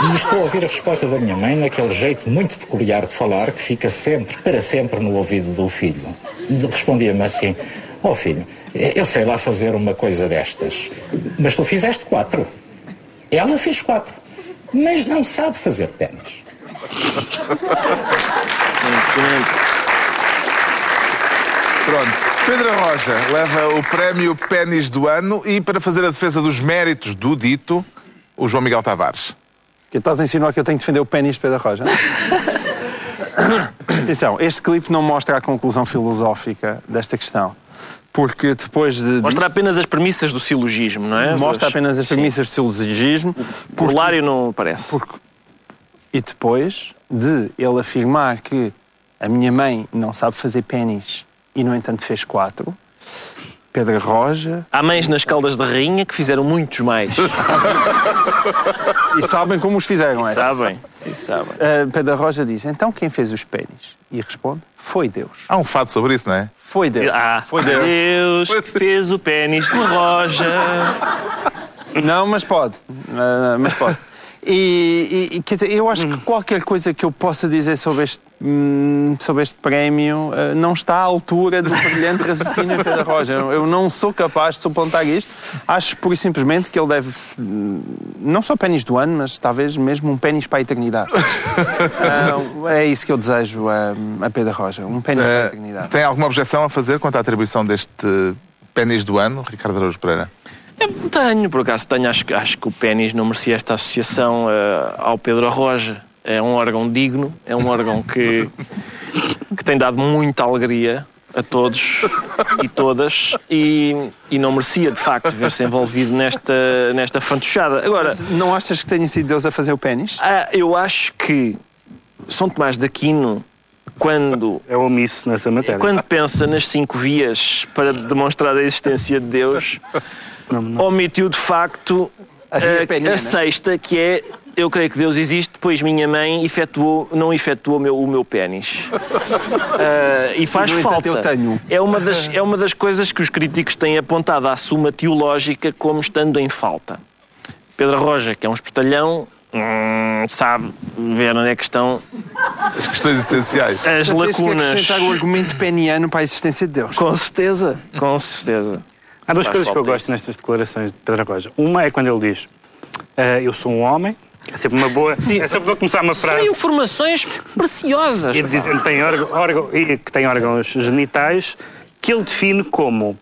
E estou a ouvir a resposta da minha mãe naquele jeito muito peculiar de falar que fica sempre, para sempre, no ouvido do filho. Respondia-me assim: Oh filho, eu sei lá fazer uma coisa destas, mas tu fizeste quatro. Ela fez quatro, mas não sabe fazer pênis. Pronto. Pedro Roja leva o prémio Pênis do ano e para fazer a defesa dos méritos do dito, o João Miguel Tavares. Que estás a insinuar que eu tenho de defender o pênis de Pedro Roja? Atenção, este clipe não mostra a conclusão filosófica desta questão. Porque depois de. Mostra apenas as premissas do silogismo, não é? Mostra Dos- apenas as Sim. premissas do silogismo. O corlário não parece. E depois de ele afirmar que a minha mãe não sabe fazer pênis e, no entanto, fez quatro, Pedro Roja. Há mães nas caldas da rainha que fizeram muitos mais. e sabem como os fizeram, é? Sabem, isso sabem. Uh, Pedro Roja diz: então quem fez os pênis? E responde: foi Deus. Há um fado sobre isso, não é? Foi Deus. Ah, foi Deus. Deus que fez o pênis de Roja. Não, mas pode. Uh, mas pode. E, e- quer dizer, eu acho que qualquer coisa que eu possa dizer sobre este, hum, sobre este prémio uh, não está à altura do brilhante raciocínio de Pedro Roja. Eu não sou capaz de suplantar isto. Acho pura e simplesmente que ele deve, hum, não só pênis do ano, mas talvez mesmo um pênis para a eternidade. Uh, é isso que eu desejo a, a Pedro Roja, um pênis para a eternidade. Tem alguma objeção a fazer quanto à atribuição deste Pênis do ano, Ricardo Araújo Pereira? Eu tenho, por acaso tenho, acho, que- acho que o pênis não merecia esta associação eh, ao Pedro Arroja. É um órgão digno, é um órgão que, que tem dado muita alegria a todos e todas e, e não merecia, de facto, ver-se envolvido nesta, nesta fantochada. Agora, Mas não achas que tenha sido Deus a fazer o pênis? ah, eu acho que São Tomás de Aquino, quando É omisso nessa matéria. quando pensa nas cinco vias para demonstrar a existência de Deus, omitiu de facto A a, penina. a sexta, que é eu creio que Deus existe, pois minha mãe efetuou, não efetuou o meu, o meu pênis. Ah, e faz E, no entanto, falta. eu tenho. É, uma das, é uma das coisas que os críticos têm apontado à suma teológica como estando em falta. Pedro Roja, que é um espetalhão, hum, sabe ver onde é que estão As questões essenciais. as Portanto, que lacunas. acrescentar o argumento peniano para a existência de Deus. Com certeza, com certeza. Há duas coisas que eu gosto nestas declarações de Pedro Roja. Uma é quando ele diz: "Ah, Eu sou um homem. É sempre uma boa. É sempre para começar uma frase. São informações preciosas. E que tem, órgão- órgão- e que tem órgãos genitais que ele define como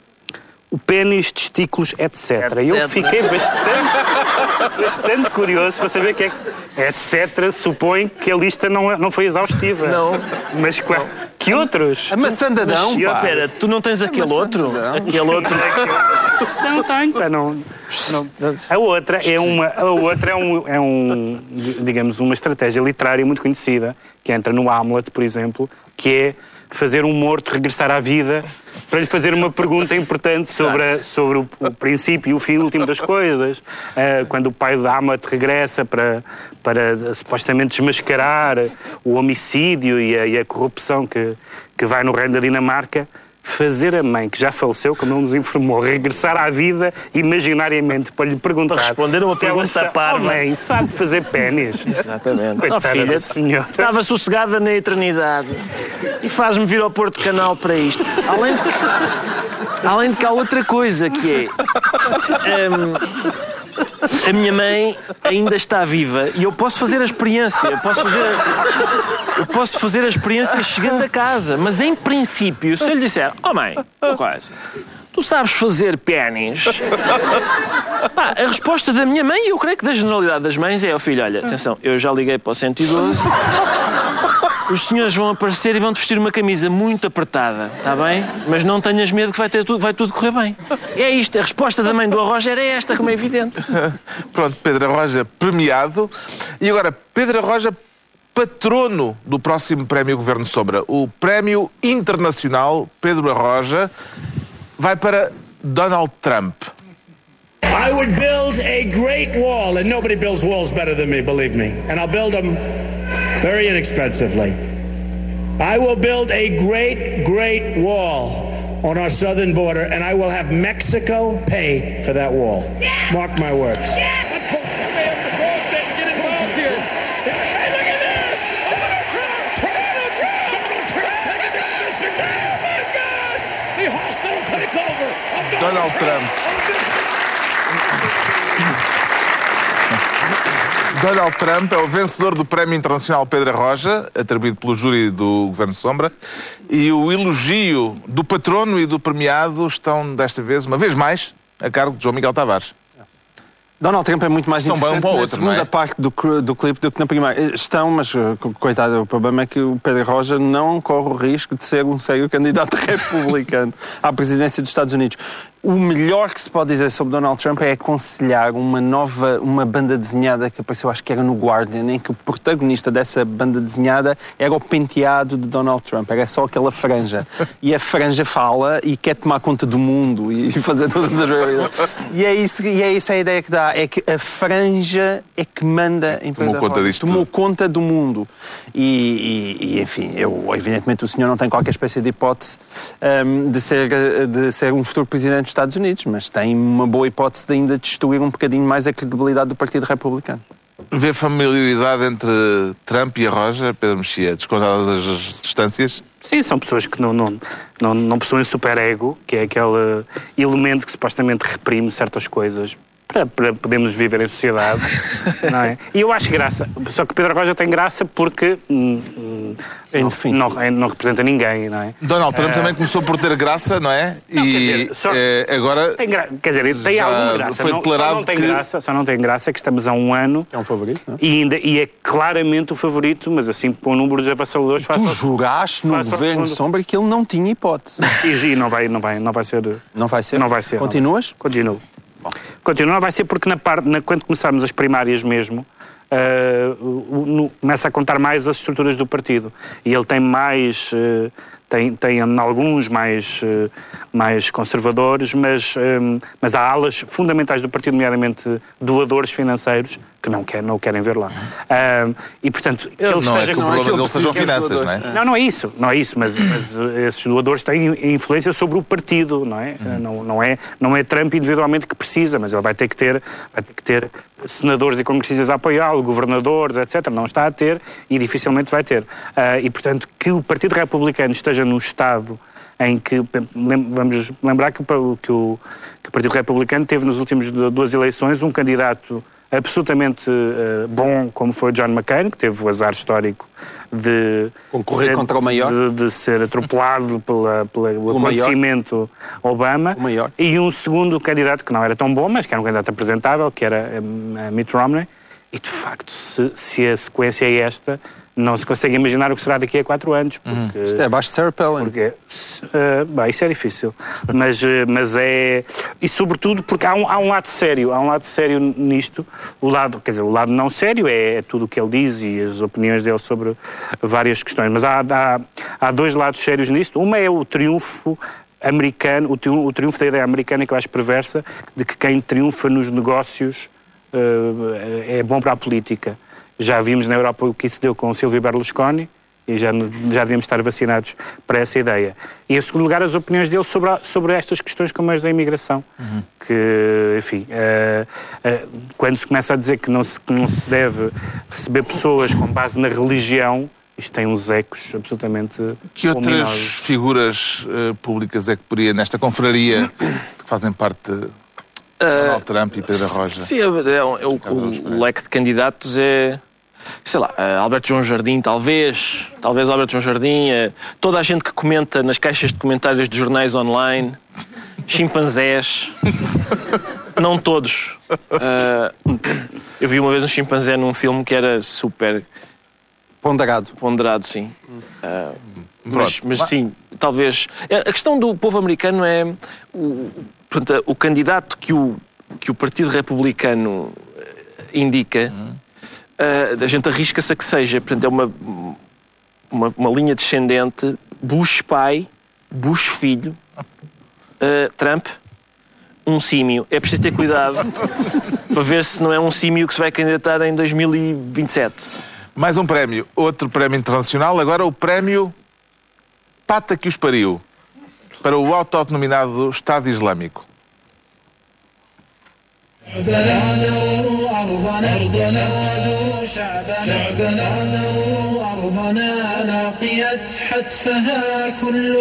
o pênis, testículos, etc. E eu Etc. fiquei bastante, bastante curioso para saber o que é que. Etc. supõe que a lista não, é- não foi exaustiva. Não. Mas qua- que outros? A maçã Adão, Mas, pá. Espera, tu não tens aquele maçã outro? Adão. Aquele outro. Não tenho, pá, não, não. A outra é uma, a outra é um, é um, digamos, uma estratégia literária muito conhecida, que entra no Hamlet, por exemplo, que é fazer um morto regressar à vida para lhe fazer uma pergunta importante sobre, a- sobre o, o princípio e o fim último das coisas. Ah, quando o pai de Hamlet regressa para, para supostamente desmascarar o homicídio e a, e a corrupção que, que vai no reino da Dinamarca, fazer a mãe, que já faleceu, como ele nos informou, regressar à vida imaginariamente para lhe perguntar. Para responder a uma pergunta parva. Oh, mãe, sabe fazer pênis? Exatamente. Coitada Oh, filha, senhora. estava sossegada na eternidade e faz-me vir ao Porto Canal para isto. Além de que, além de que há outra coisa que é. hum, a minha mãe ainda está viva e eu posso fazer a experiência. Eu posso fazer a, eu posso fazer a experiência chegando a casa. Mas em princípio, se eu lhe disser, oh mãe, coisa, tu sabes fazer pênis? Pá, a resposta da minha mãe, e eu creio que da generalidade das mães, é: ó filho, olha, atenção, eu já liguei para o 112. Os senhores vão aparecer e vão te vestir uma camisa muito apertada, está bem? Mas não tenhas medo que vai, ter tudo, vai tudo correr bem. É isto, a resposta da mãe do Arroja era esta, como é evidente. Pronto, Pedro Roja premiado. E agora, Pedro Roja, patrono do próximo Prémio Governo Sobra. O Prémio Internacional Pedro Roja vai para Donald Trump. I would build a great wall, and nobody builds walls better than me, believe me. And I'll build them very inexpensively. I will build a great, great wall on our southern border, and I will have Mexico pay for that wall. Mark my words. Donald Trump. Donald Trump é o vencedor do Prémio Internacional Pedro Roja, atribuído pelo júri do Governo Sombra, e o elogio do patrono e do premiado estão, desta vez, uma vez mais, a cargo de João Miguel Tavares. Donald Trump é muito mais Estão bem um interessante o na outro, segunda é? parte do, do clipe do que na primeira. Eh, Estão, mas eh, co- coitado, o problema é que o Pedro Roja não corre o risco de ser um sério candidato republicano à presidência dos Estados Unidos. O melhor que se pode dizer sobre Donald Trump é aconselhar uma nova, uma banda desenhada que apareceu, acho que era no Guardian, em que o protagonista dessa banda desenhada era o penteado de Donald Trump, era só aquela franja. E a franja fala e quer tomar conta do mundo e fazer todas as E é isso, e é isso a ideia que dá, é que a franja é que manda em Tomou conta disto Tomou tudo. conta do mundo. E, e- e, enfim, eu, evidentemente o senhor não tem qualquer espécie de hipótese hum, de, ser, de ser um futuro presidente Estados Unidos, mas tem uma boa hipótese de ainda destruir um bocadinho mais a credibilidade do Partido Republicano. Vê familiaridade entre Trump e a Roja, Pedro Mexia, descontada das distâncias? Sim, são pessoas que não, não, não, não possuem superego, que é aquele elemento que supostamente reprime certas coisas para, para podermos viver em sociedade, não é? E eu acho graça. Só que Pedro Roja tem graça porque hum, hum, É não, indefenso. não, é- não representa ninguém, não é? Donald Trump Eh, também começou por ter graça, não é? Não, e quer dizer, só- eh, agora Tem gra... Quer dizer, tem Já alguma graça. foi não, declarado só não tem que- graça, só não tem graça que estamos há um ano É um favorito, não é? e, ainda, e é claramente o favorito, mas assim com números avassaladores Tu juraste no governo segundo. Sombra que ele não tinha hipótese. E, e não vai, não vai, não vai ser. Não vai ser? Não vai ser. Continuas? Não Continuo. Não vai ser porque na parte, na- quando começarmos as primárias mesmo, o- no- começa a contar mais as estruturas do partido. E ele tem mais. eh, tem, tem em alguns mais, eh, mais conservadores, mas, mas há alas fundamentais do partido, nomeadamente doadores financeiros, que não, quer, não o querem ver lá. Ah, e, portanto, Ele não é que o problema dele sejam finanças, não é? não, não é isso, não é isso, mas, mas, eh, esses doadores têm influência sobre o partido, não é? Uhum. Não, não é? não é Trump individualmente que precisa, mas ele vai ter que ter, vai ter, que ter senadores e congressistas a apoiá-lo, governadores, etc. Não está a ter e dificilmente vai ter. Ah, e, portanto, que o Partido Republicano esteja num estado em que, vamos lembrar que o, que o, que o Partido Republicano teve nas últimas du- duas eleições um candidato absolutamente eh, bom, como foi John McCain, que teve o azar histórico de Concorrer ser- contra o maior. de, de ser atropelado pela, pela, pelo maior. acontecimento Obama, O maior. e um segundo candidato que não era tão bom, mas que era um candidato apresentável, que era eh, Mitt Romney, e de facto, se, se a sequência é esta, não se consegue imaginar o que será daqui a quatro anos, porque... Isto é abaixo de Sarah Palin. Porque, bem, isso é difícil. Mas, eh, mas é. E sobretudo porque há um, há um lado sério, há um lado sério nisto. O lado, quer dizer, o lado não sério é, é tudo o que ele diz e as opiniões dele sobre várias questões. Mas há, há, há dois lados sérios nisto. Uma é o triunfo americano, o triunfo, o triunfo da ideia americana que eu acho perversa, de que quem triunfa nos negócios eh, é bom para a política. Já vimos na Europa o que isso deu com o Silvio Berlusconi e já, já devíamos estar vacinados para essa ideia. E, em segundo lugar, as opiniões dele sobre, a- sobre estas questões como as da imigração. Que, enfim, eh, eh, quando se começa a dizer que não, se, que não se deve receber pessoas com base na religião, isto tem uns ecos absolutamente que outras ominosos. figuras eh, públicas é que poderia, nesta confraria que fazem parte de Donald Trump e Pedro Roja? Sim, é, é, é o, o leque de candidatos é. Sei lá, eh, Alberto João Jardim, talvez. Talvez Alberto João Jardim. eh, toda a gente que comenta nas caixas de comentários de jornais online. Chimpanzés. Não todos. Eh, eu vi uma vez um chimpanzé num filme que era super Ponderado. ponderado, sim. Eh, mas, mas sim, talvez. A questão do povo americano é o, portanto, o candidato que o, que o Partido Republicano indica, eh, a gente arrisca-se a que seja. Portanto, é uma, uma, uma linha descendente Bush pai, Bush filho, eh, Trump, um símio. É preciso ter cuidado para ver se não é um símio que se vai candidatar em 2027. Mais um prémio, outro prémio internacional, agora o prémio Pata que os pariu, para o autodenominado Estado Islâmico. أرضنا أرضنا شعبنا شعبنا أرضنا لاقيت حتفها كل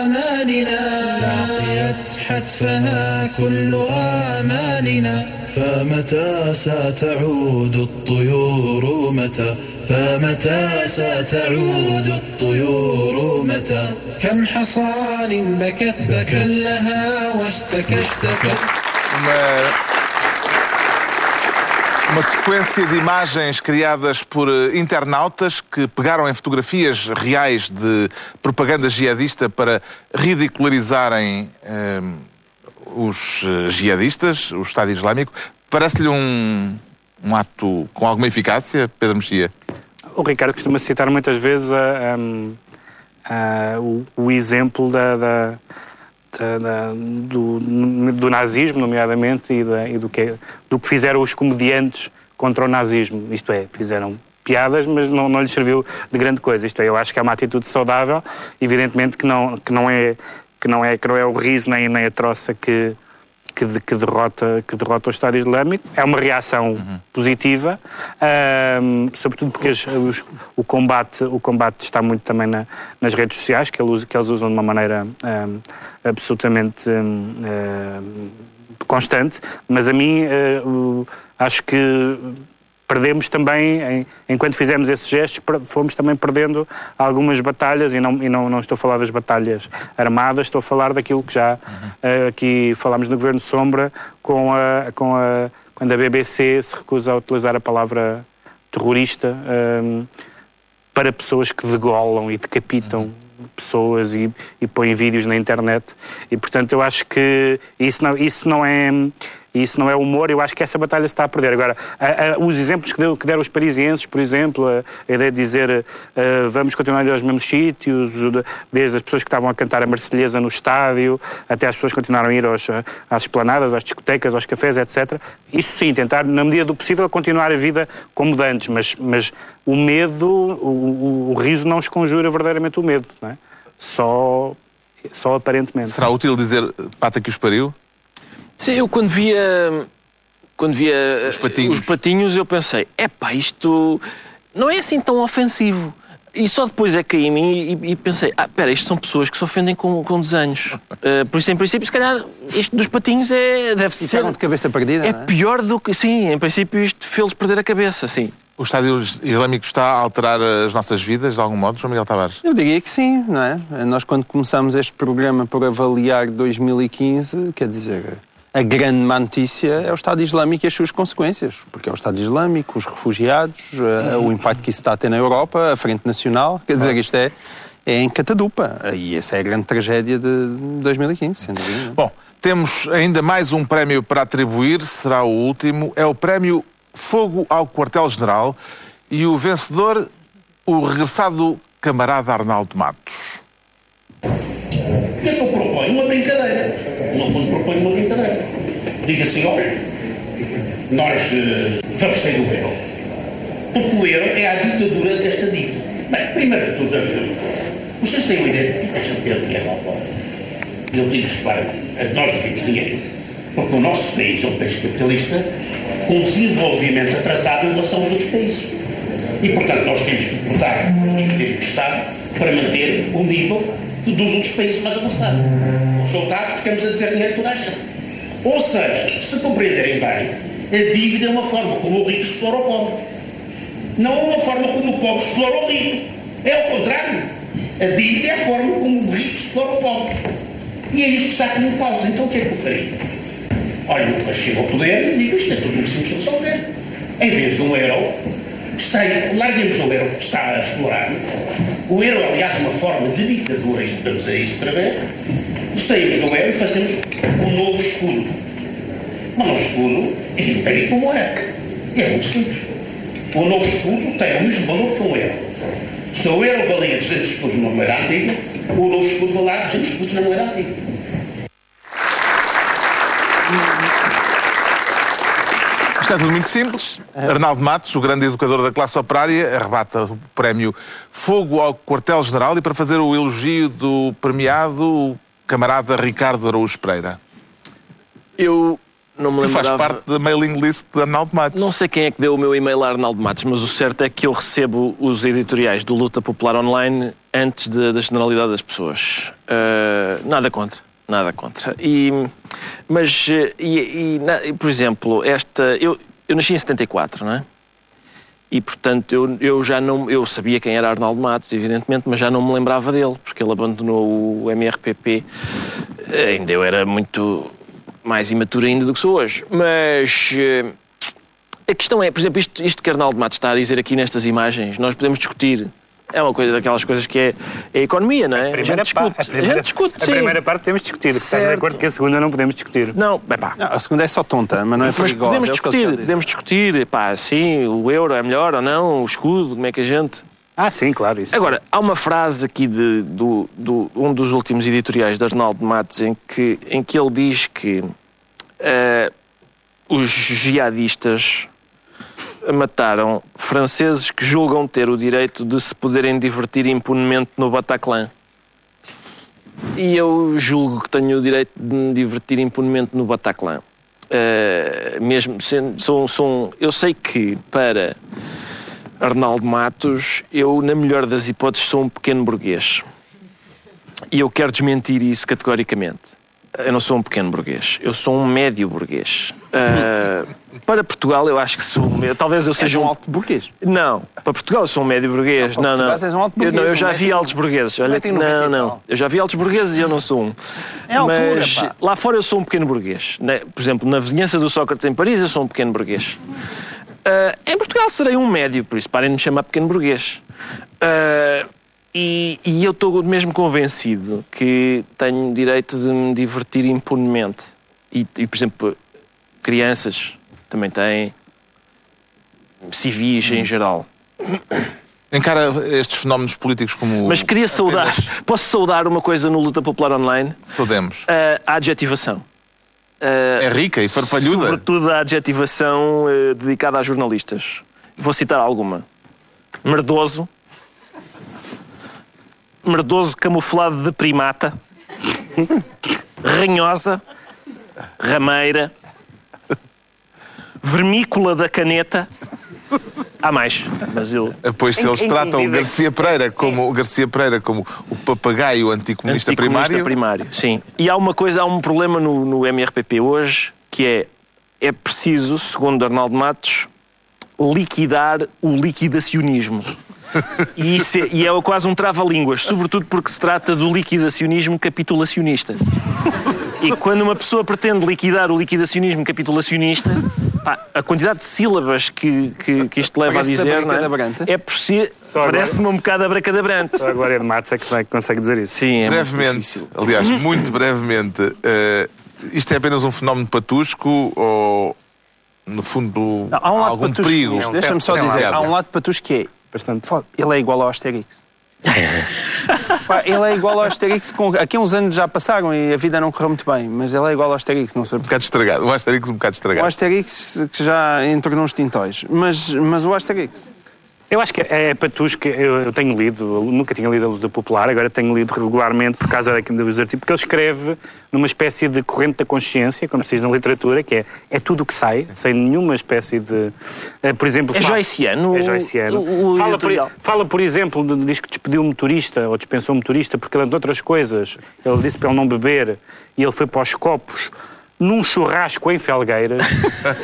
آمالنا لاقيت حتفها كل آمالنا فمتى ستعود الطيور متى؟ فمتى ستعود الطيور متى؟ كم حصان بكت بكى لها واشتكى اشتكى Uma, sequência de imagens criadas por eh, internautas que pegaram em fotografias reais de propaganda jihadista para ridicularizarem eh, os eh, jihadistas, o Estado Islâmico. Parece-lhe um, um ato com alguma eficácia, Pedro Mexia? O Ricardo costuma citar muitas vezes a, o, o, exemplo da, da, da, do, do, nazismo, nomeadamente, e, e do, que, do que fizeram os comediantes contra o nazismo. Isto é, fizeram piadas, mas não, não lhes serviu de grande coisa. Isto é, eu acho que é uma atitude saudável, evidentemente que não, que não, é, que não, é, que não é o riso nem, nem a troça que que, que, derrota, que derrota o Estado Islâmico. É uma reação uhum. positiva, um, sobretudo porque os, o, combate, o combate está muito também na, nas redes sociais, que eles, que eles usam de uma maneira um, absolutamente um, constante, mas a mim uh, acho que perdemos também, em, enquanto fizemos esses gestos, fomos também perdendo algumas batalhas, e, não, e não, não estou a falar das batalhas armadas, estou a falar daquilo que já uhum. uh, aqui falámos no Governo Sombra, com a, com a, quando a BBC se recusa a utilizar a palavra terrorista um, eh, para pessoas que degolam e decapitam. Uhum pessoas e, e põem vídeos na internet e portanto eu acho que isso não, isso não é e isso não é humor, eu acho que essa batalha se está a perder. Agora, a, a, os exemplos que, deu, que, deram os parisienses, por exemplo, a, a ideia de dizer uh, vamos continuar a ir aos mesmos sítios, desde as pessoas que estavam a cantar a Marselhesa no estádio, até as pessoas que continuaram a ir aos, às esplanadas, às discotecas, aos cafés, etc. Isso sim, tentar, na medida do possível, continuar a vida como de antes, mas, mas o medo, o, o, o riso não esconjura verdadeiramente o medo, não é? Só, só aparentemente. Será útil dizer pata que os pariu? Sim, eu quando via, quando via os patinhos, os patinhos eu pensei, epá, isto não é assim tão ofensivo. E só depois é que caí em mim e, e, pensei, ah, espera, isto são pessoas que se ofendem com, com desenhos. Uh, por isso, em princípio, se calhar, isto dos patinhos é, deve e ser... de cabeça perdida, é, é? pior do que... Sim, em princípio, isto fez-los perder a cabeça, sim. O Estado Islâmico está a alterar as nossas vidas, de algum modo, João Miguel Tavares? Eu diria que sim, não é? Nós, quando começamos este programa por avaliar 2015, quer dizer a grande má notícia é o Estado Islâmico e as suas consequências, porque é o Estado Islâmico, os refugiados, uhum. o impacto que isso está a ter na Europa, a Frente Nacional, quer dizer, isto é, é em catadupa. E essa é a grande tragédia de 2015, sem dúvida. Bom, temos ainda mais um prémio para atribuir, será o último, é o prémio Fogo ao Quartel-General e o vencedor, o regressado camarada Arnaldo Matos. O que é que eu proponho? Uma brincadeira no fundo propõe uma brincadeira. Diga assim, olha, nós uh, vamos sair do euro. Porque o euro é a ditadura desta dívida. Bem, primeiro de tudo, vocês têm uma ideia de que deixam de ter dinheiro lá fora. Eu digo-vos, para, nós devemos dinheiro. Porque o nosso país é um país capitalista com desenvolvimento atrasado em relação aos outros países. E, portanto, nós temos que cortar e ter que estar para manter o nível dos outros países mais avançados. O resultado, ficamos a dever dinheiro toda a gente. Ou seja, se compreenderem bem, a dívida é uma forma como o rico explora o pobre. Não é uma forma como o pobre explora o rico. É o contrário. A dívida é a forma como o rico explora o pobre. E é isso que está aqui em causa. Então o que é que eu faria? Olha, eu chego ao poder e digo isto é tudo muito simples de resolver. Em vez de um euro, sai, larguemos o euro que está a explorar o euro, aliás, uma forma de ditadura, estamos a isso para ver. Saímos do euro e fazemos um novo escudo. Um novo escudo é império como é. É muito simples. O novo escudo tem o mesmo valor que um euro. Se o euro valia 200 escudos na moeda o novo escudo valia 200 escudos na moeda. Isto é tudo muito simples. Arnaldo Matos, o grande educador da classe operária, arrebata o prémio Fogo ao Quartel-General e para fazer o elogio do premiado, o camarada Ricardo Araújo Pereira. Eu Não me Que faz lembrava. parte da mailing list de Arnaldo Matos. Não sei quem é que deu o meu e-mail a Arnaldo Matos, mas o certo é que eu recebo os editoriais do Luta Popular Online antes de- da generalidade das pessoas. Ah, nada contra. Nada contra. E, mas, eh, e, e, na- por exemplo, esta. Eu, eu nasci em 74, não é? E, portanto, eu, eu já não. Eu sabia quem era Arnaldo Matos, evidentemente, mas já não me lembrava dele, porque ele abandonou o MRPP. Ainda eu era muito mais imaturo ainda do que sou hoje. Mas. eh, a questão é, por exemplo, isto, isto que Arnaldo Matos está a dizer aqui nestas imagens, nós podemos discutir. É uma coisa daquelas coisas que é, é a economia, não é? A, Primeira gente discute. parte- a primeira- a gente discute, a sim. primeira parte podemos discutir. Estás de acordo que a segunda não podemos discutir. Não, bem pá. Não, a segunda é só tonta, mas não é Mas perigosa. podemos é discutir, podemos discutir, pá, sim, o euro é melhor ou não, o escudo, como é que a gente. Ah, sim, claro. Isso. Agora, há uma frase aqui de do, do- um dos últimos editoriais de Arnaldo Matos em que, em que ele diz que eh, os jihadistas mataram franceses que julgam ter o direito de se poderem divertir impunemente no Bataclan. E eu julgo que tenho o direito de me divertir impunemente no Bataclan. Eh, mesmo sendo, sou, sou eu sei que para Arnaldo Matos, eu, na melhor das hipóteses, sou um pequeno burguês. E eu quero desmentir isso categoricamente. Eu não sou um pequeno burguês, eu sou um médio burguês. Ah, para Portugal, eu acho que sou. eu- Talvez eu seja um alto burguês. Não, para Portugal eu sou um médio burguês. Não, Não, não. Um alto Eu, não, burguês, eu um já médio- vi altos burgueses. Olha, não, não. Eu já vi altos burgueses e eu não sou um. É altura, Mas pá. lá fora eu sou um pequeno burguês. né? Por exemplo, na vizinhança do Sócrates em Paris eu sou um pequeno burguês. Ah, em Portugal serei um médio, por isso parem de me chamar pequeno burguês. Ah, e, e eu estou mesmo convencido que tenho direito de me divertir impunemente. E, e, por exemplo, crianças também têm, civis Hum. em geral. Encara estes fenómenos políticos como. Mas queria saudar, posso saudar uma coisa no Luta Popular Online? Saudemos. a adjetivação. É rica e farfalhuda. Sobretudo a adjetivação eh, dedicada a jornalistas. Vou citar alguma. Merdoso. Merdoso camuflado de primata. Ranhosa. Rameira. Vermícola da caneta. Há mais, mas eu... Pois se eles em tratam Garcia Pereira como o Garcia Pereira como o papagaio anticomunista, Anticomunista primário. primário, sim. E há uma coisa, há um problema no, no MRPP hoje, que é, é preciso, segundo Arnaldo Matos, liquidar o liquidacionismo. E, isso é, e é quase um trava-línguas, sobretudo porque se trata do liquidacionismo capitulacionista. E quando uma pessoa pretende liquidar o liquidacionismo capitulacionista, pá, a quantidade de sílabas que, que, que isto leva Parece-te a dizer é, é por si, parece-me um bocado abracadabrante. Só a Glória de Matos é que consegue dizer isso. Sim, é muito brevemente, difícil. aliás, muito brevemente, eh, isto é apenas um fenómeno patusco ou, no fundo, Não, há um lado algum patusco perigo? Deixa-me só dizer, há um lado patusco que é. Bastante. Pô, Ele é igual ao Asterix. Pá, ele é igual ao Asterix. Com... Aqui uns anos já passaram e a vida não correu muito bem, mas ele é igual ao Asterix, não sei Um bocado estragado. O Asterix um bocado O estragado. Asterix que já entrou nos tintóis. Mas, mas o Asterix. Eu acho que é patusco, eu, eu tenho lido, eu nunca tinha lido a Luta Popular, agora tenho lido regularmente por causa dos artigos, porque ele escreve numa espécie de corrente da consciência, como se diz na literatura, que é, é tudo o que sai, sem nenhuma espécie de. eh, por exemplo, É fala- joyciano É joyciano. o- o fala, por, fala, por exemplo, diz que despediu um motorista ou dispensou um motorista porque, entre outras coisas, ele disse para ele não beber e ele foi para os copos. Num churrasco em Felgueiras.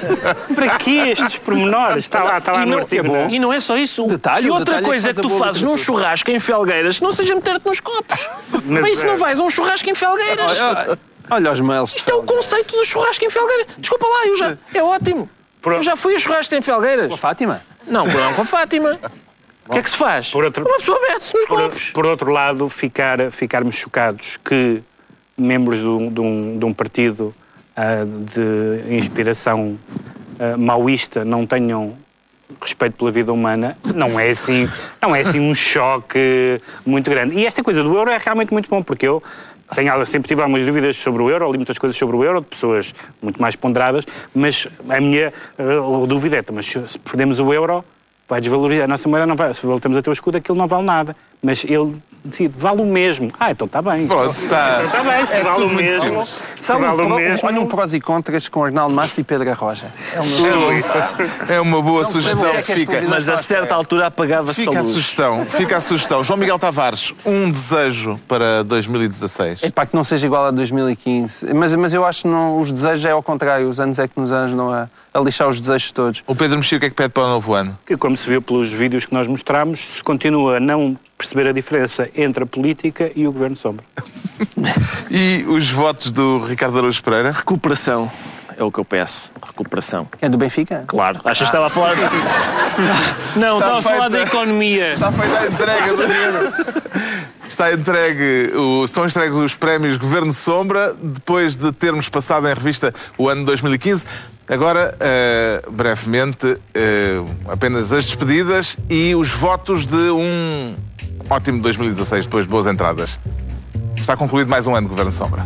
para que estes pormenores? Está lá, está lá e, no não, artigo. né? e não é só isso. Detalhe, e outra detalhe é que coisa é faz que tu fazes num churrasco em Felgueiras, não seja meter-te nos copos. Mas, Mas isso é- não vais a um churrasco em Felgueiras. Olha, olha os mails. Isto é o conceito do churrasco em Felgueiras. Desculpa lá, eu já, é ótimo. Eu já fui a churrasco em Felgueiras. Com a Fátima? Não, não com a Fátima. O que é que se faz? Por outro- Uma pessoa mete-se nos Por, copos. por outro lado, ficar, ficarmos chocados que membros de um, de um- de um partido de inspiração ah, maoísta não tenham respeito pela vida humana, não é assim, não é assim um choque muito grande. E esta coisa do euro é realmente muito bom, porque eu tenho, sempre tive algumas dúvidas sobre o euro, li muitas coisas sobre o euro, de pessoas muito mais ponderadas, mas a minha ah, dúvida é, mas se perdemos o euro, vai desvalorizar, a nossa moeda não vai, se voltamos a ter o escudo, aquilo não vale nada. Mas ele decide. Vale o mesmo. Ah, então está bem. Pronto, está. Então está bem, se É vale o mesmo. Se Sabe um vale o mesmo. Olha um prós e contras com Arnaldo Matos e Pedro Arroja. É uma, É uma, é uma boa Não sugestão. que é que Fica, Mas a certa altura apagava-se a fica a luz. sugestão. Fica a sugestão. João Miguel Tavares, um desejo para 2016. É pá, que não seja igual a 2015. Mas, mas eu acho que não, os desejos é ao contrário. Os anos é que nos ajudam a, a lixar os desejos todos. O Pedro Mexia, o que é que pede para o novo ano? que, como se viu pelos vídeos que nós mostramos, se continua a não perceber a diferença entre a política e o Governo Sombra. E os votos do Ricardo Araújo Pereira? Recuperação é o que eu peço. Recuperação. É do Benfica? Claro. Achas que estava a falar. Não, estava a falar da economia. Está feita a entrega. do- Está entregue, o- são entregues os prémios Governo Sombra, depois de termos passado em revista o ano 2015. Agora, eh, brevemente, eh, apenas as despedidas e os votos de um ótimo 2016, depois de boas entradas. Está concluído mais um ano de Governo Sombra.